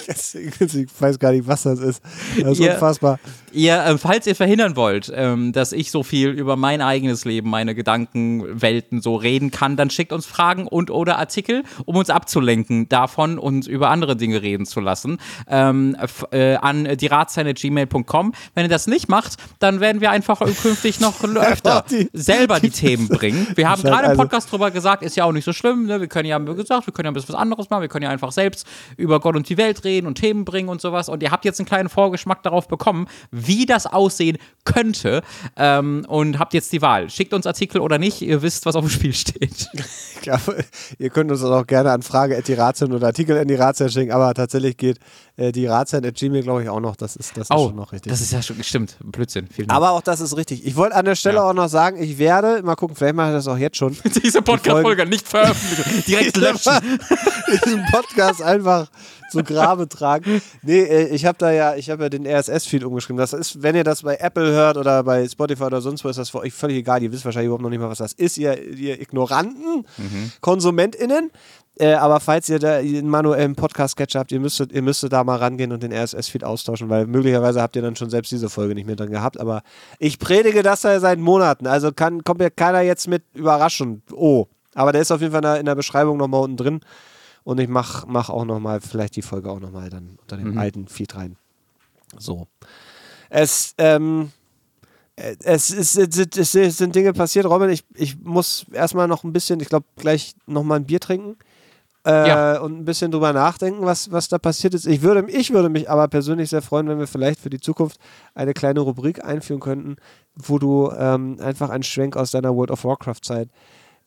Ich weiß gar nicht, was das ist. Das ist Ihr- unfassbar. Ihr, äh, falls ihr verhindern wollt, ähm, dass ich so viel über mein eigenes Leben, meine Gedankenwelten so reden kann, dann schickt uns Fragen und oder Artikel, um uns abzulenken davon und über andere Dinge reden zu lassen, ähm, äh, an gmail.com. Wenn ihr das nicht macht, dann werden wir einfach künftig noch öfter die, selber die, die Themen bringen. Wir haben gerade im also Podcast drüber gesagt, ist ja auch nicht so schlimm. Ne? Wir können ja, wie gesagt, wir können ja ein bisschen was anderes machen. Wir können ja einfach selbst über Gott und die Welt reden und Themen bringen und sowas. Und ihr habt jetzt einen kleinen Vorgeschmack darauf bekommen, wie das aussehen könnte. Ähm, und habt jetzt die Wahl. Schickt uns Artikel oder nicht. Ihr wisst, was auf dem Spiel steht. Ich glaube, ihr könnt uns auch gerne an Frage oder Artikel in die Ratien schicken. Aber tatsächlich geht äh, die Ratien at Gmail, glaube ich, auch noch. Das ist, das ist oh, schon noch richtig. Das ist ja schon, stimmt. Blödsinn. Vielen Dank. Aber auch das ist richtig. Ich wollte an der Stelle ja. auch noch sagen, ich werde, mal gucken, vielleicht mache ich das auch jetzt schon. Diese Podcast-Folge nicht veröffentlichen. Direkt löschen. Diesen Podcast einfach zu Grabe tragen. Nee, äh, ich habe da ja, ich habe ja den RSS-Feed umgeschrieben. Das ist, wenn ihr das bei Apple hört oder bei Spotify oder sonst wo, ist das für euch völlig egal. Ihr wisst wahrscheinlich überhaupt noch nicht mal, was das ist, ihr, ihr Ignoranten, mhm. KonsumentInnen. Äh, aber falls ihr da einen manuellen Podcast-Catcher habt, ihr müsstet, ihr müsstet da mal rangehen und den RSS-Feed austauschen, weil möglicherweise habt ihr dann schon selbst diese Folge nicht mehr drin gehabt. Aber ich predige das da seit Monaten. Also kann, kommt ja keiner jetzt mit überraschen. Oh. Aber der ist auf jeden Fall in der Beschreibung nochmal unten drin. Und ich mache mach auch nochmal, vielleicht die Folge auch nochmal dann unter dem mhm. alten Feed rein. So. Es, ähm, es, es, es, es, sind Dinge passiert, Robin. Ich, ich muss erstmal noch ein bisschen, ich glaube, gleich nochmal ein Bier trinken. Äh, ja. und ein bisschen drüber nachdenken, was, was da passiert ist. Ich würde, ich würde mich aber persönlich sehr freuen, wenn wir vielleicht für die Zukunft eine kleine Rubrik einführen könnten, wo du ähm, einfach einen Schwenk aus deiner World of Warcraft-Zeit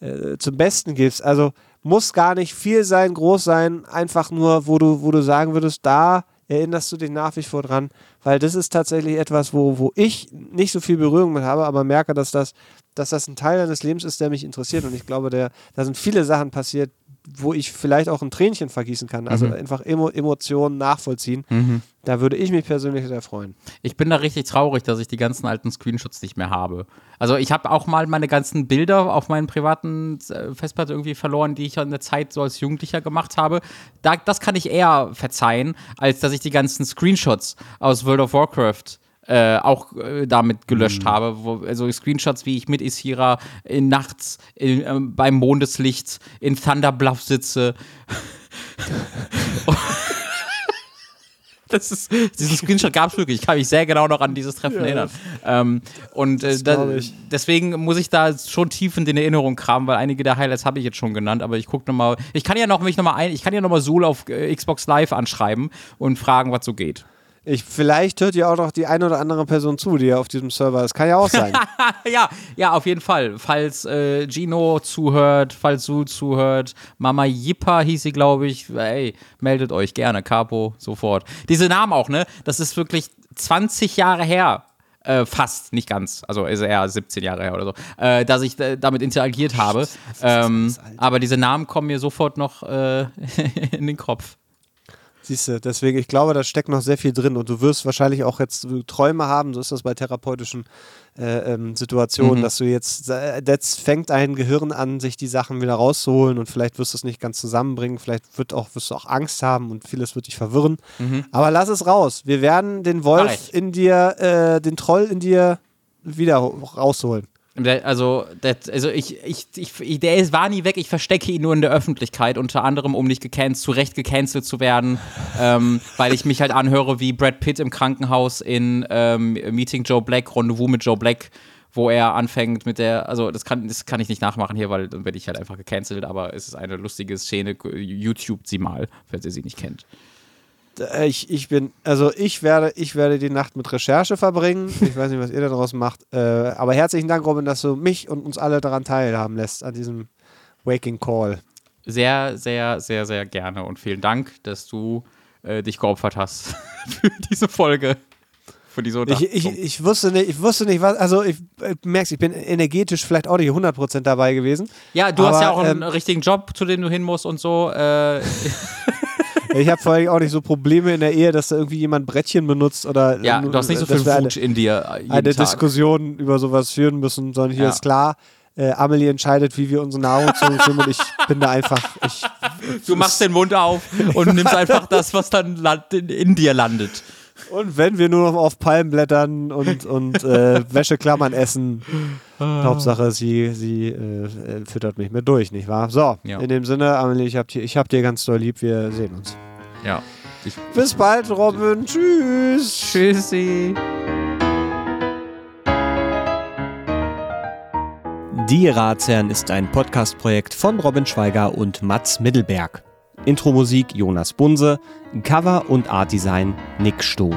äh, zum Besten gibst. Also muss gar nicht viel sein, groß sein, einfach nur, wo du, wo du sagen würdest, da erinnerst du dich nach wie vor dran, weil das ist tatsächlich etwas, wo, wo ich nicht so viel Berührung mit habe, aber merke, dass das, dass das ein Teil deines Lebens ist, der mich interessiert. Und ich glaube, der, da sind viele Sachen passiert, wo ich vielleicht auch ein Tränchen vergießen kann. Also mhm. einfach Emo Emotionen nachvollziehen. Mhm. Da würde ich mich persönlich sehr freuen. Ich bin da richtig traurig, dass ich die ganzen alten Screenshots nicht mehr habe. Also ich habe auch mal meine ganzen Bilder auf meinen privaten äh, Festplatte irgendwie verloren, die ich in der Zeit so als Jugendlicher gemacht habe. Da, das kann ich eher verzeihen, als dass ich die ganzen Screenshots aus World of Warcraft äh, auch äh, damit gelöscht mhm. habe. Wo, also Screenshots, wie ich mit Isira in nachts in, äh, beim Mondeslicht in Thunder Bluff sitze. Das ist, diesen Screenshot gab es wirklich. Ich kann mich sehr genau noch an dieses Treffen ja. erinnern. Ähm, und äh, da, deswegen muss ich da schon tief in den Erinnerungen kramen, weil einige der Highlights habe ich jetzt schon genannt. Aber ich gucke nochmal. Ich kann ja noch mich noch mal ein. Ich kann ja noch mal Zool auf äh, Xbox Live anschreiben und fragen, was so geht. Ich, vielleicht hört ja auch noch die eine oder andere Person zu, die ja auf diesem Server ist. Kann ja auch sein. ja, ja, auf jeden Fall. Falls äh, Gino zuhört, falls Su zuhört, Mama Jippa hieß sie, glaube ich. Ey, meldet euch gerne. Capo, sofort. Diese Namen auch, ne? Das ist wirklich 20 Jahre her. Äh, fast, nicht ganz, also ist eher 17 Jahre her oder so, äh, dass ich äh, damit interagiert habe. Ähm, aber diese Namen kommen mir sofort noch äh, in den Kopf. Siehst du, deswegen, ich glaube, da steckt noch sehr viel drin und du wirst wahrscheinlich auch jetzt Träume haben, so ist das bei therapeutischen äh, ähm, Situationen, mhm. dass du jetzt, jetzt fängt dein Gehirn an, sich die Sachen wieder rauszuholen und vielleicht wirst du es nicht ganz zusammenbringen, vielleicht wird auch, wirst du auch Angst haben und vieles wird dich verwirren. Mhm. Aber lass es raus. Wir werden den Wolf in dir, äh, den Troll in dir wieder rausholen. Also, das, also ich, ich, ich, der ist, war nie weg, ich verstecke ihn nur in der Öffentlichkeit, unter anderem, um nicht gecancelt, zu Recht gecancelt zu werden, ähm, weil ich mich halt anhöre wie Brad Pitt im Krankenhaus in ähm, Meeting Joe Black, Rendezvous mit Joe Black, wo er anfängt mit der, also das kann, das kann ich nicht nachmachen hier, weil dann werde ich halt einfach gecancelt, aber es ist eine lustige Szene, YouTube sie mal, falls ihr sie nicht kennt. Äh, ich, ich bin, also ich werde, ich werde die Nacht mit Recherche verbringen. Ich weiß nicht, was ihr daraus macht. Äh, aber herzlichen Dank, Robin, dass du mich und uns alle daran teilhaben lässt, an diesem Waking Call. Sehr, sehr, sehr, sehr gerne und vielen Dank, dass du äh, dich geopfert hast für diese Folge. Für diese ich, ich, ich, wusste nicht, ich wusste nicht, was, also ich, ich merkst, ich bin energetisch vielleicht auch nicht 100% dabei gewesen. Ja, du aber, hast ja auch einen ähm, richtigen Job, zu dem du hin musst und so. Äh, Ich habe vor allem auch nicht so Probleme in der Ehe, dass da irgendwie jemand Brettchen benutzt oder. Ja, du hast nicht so viel Wut in dir. Äh, eine Tag. Diskussion über sowas führen müssen, sondern hier ja. ist klar, äh, Amelie entscheidet, wie wir unsere Nahrung zu uns nehmen und ich bin da einfach. Ich, du machst den Mund auf und nimmst einfach das, was dann in, in dir landet. Und wenn wir nur noch auf Palmblättern und, und äh, Wäscheklammern essen, Hauptsache, sie, sie äh, füttert mich mit durch, nicht wahr? So, Ja. in dem Sinne, Amelie, ich hab, dir, ich hab dir ganz doll lieb, wir sehen uns. Ja. Ich, Bis bald, Robin. Tschüss. tschüssi. Die Ratsherren ist ein Podcast-Projekt von Robin Schweiger und Mats Mittelberg. Intro-Musik Jonas Bunse, Cover und Artdesign Nick Stohn.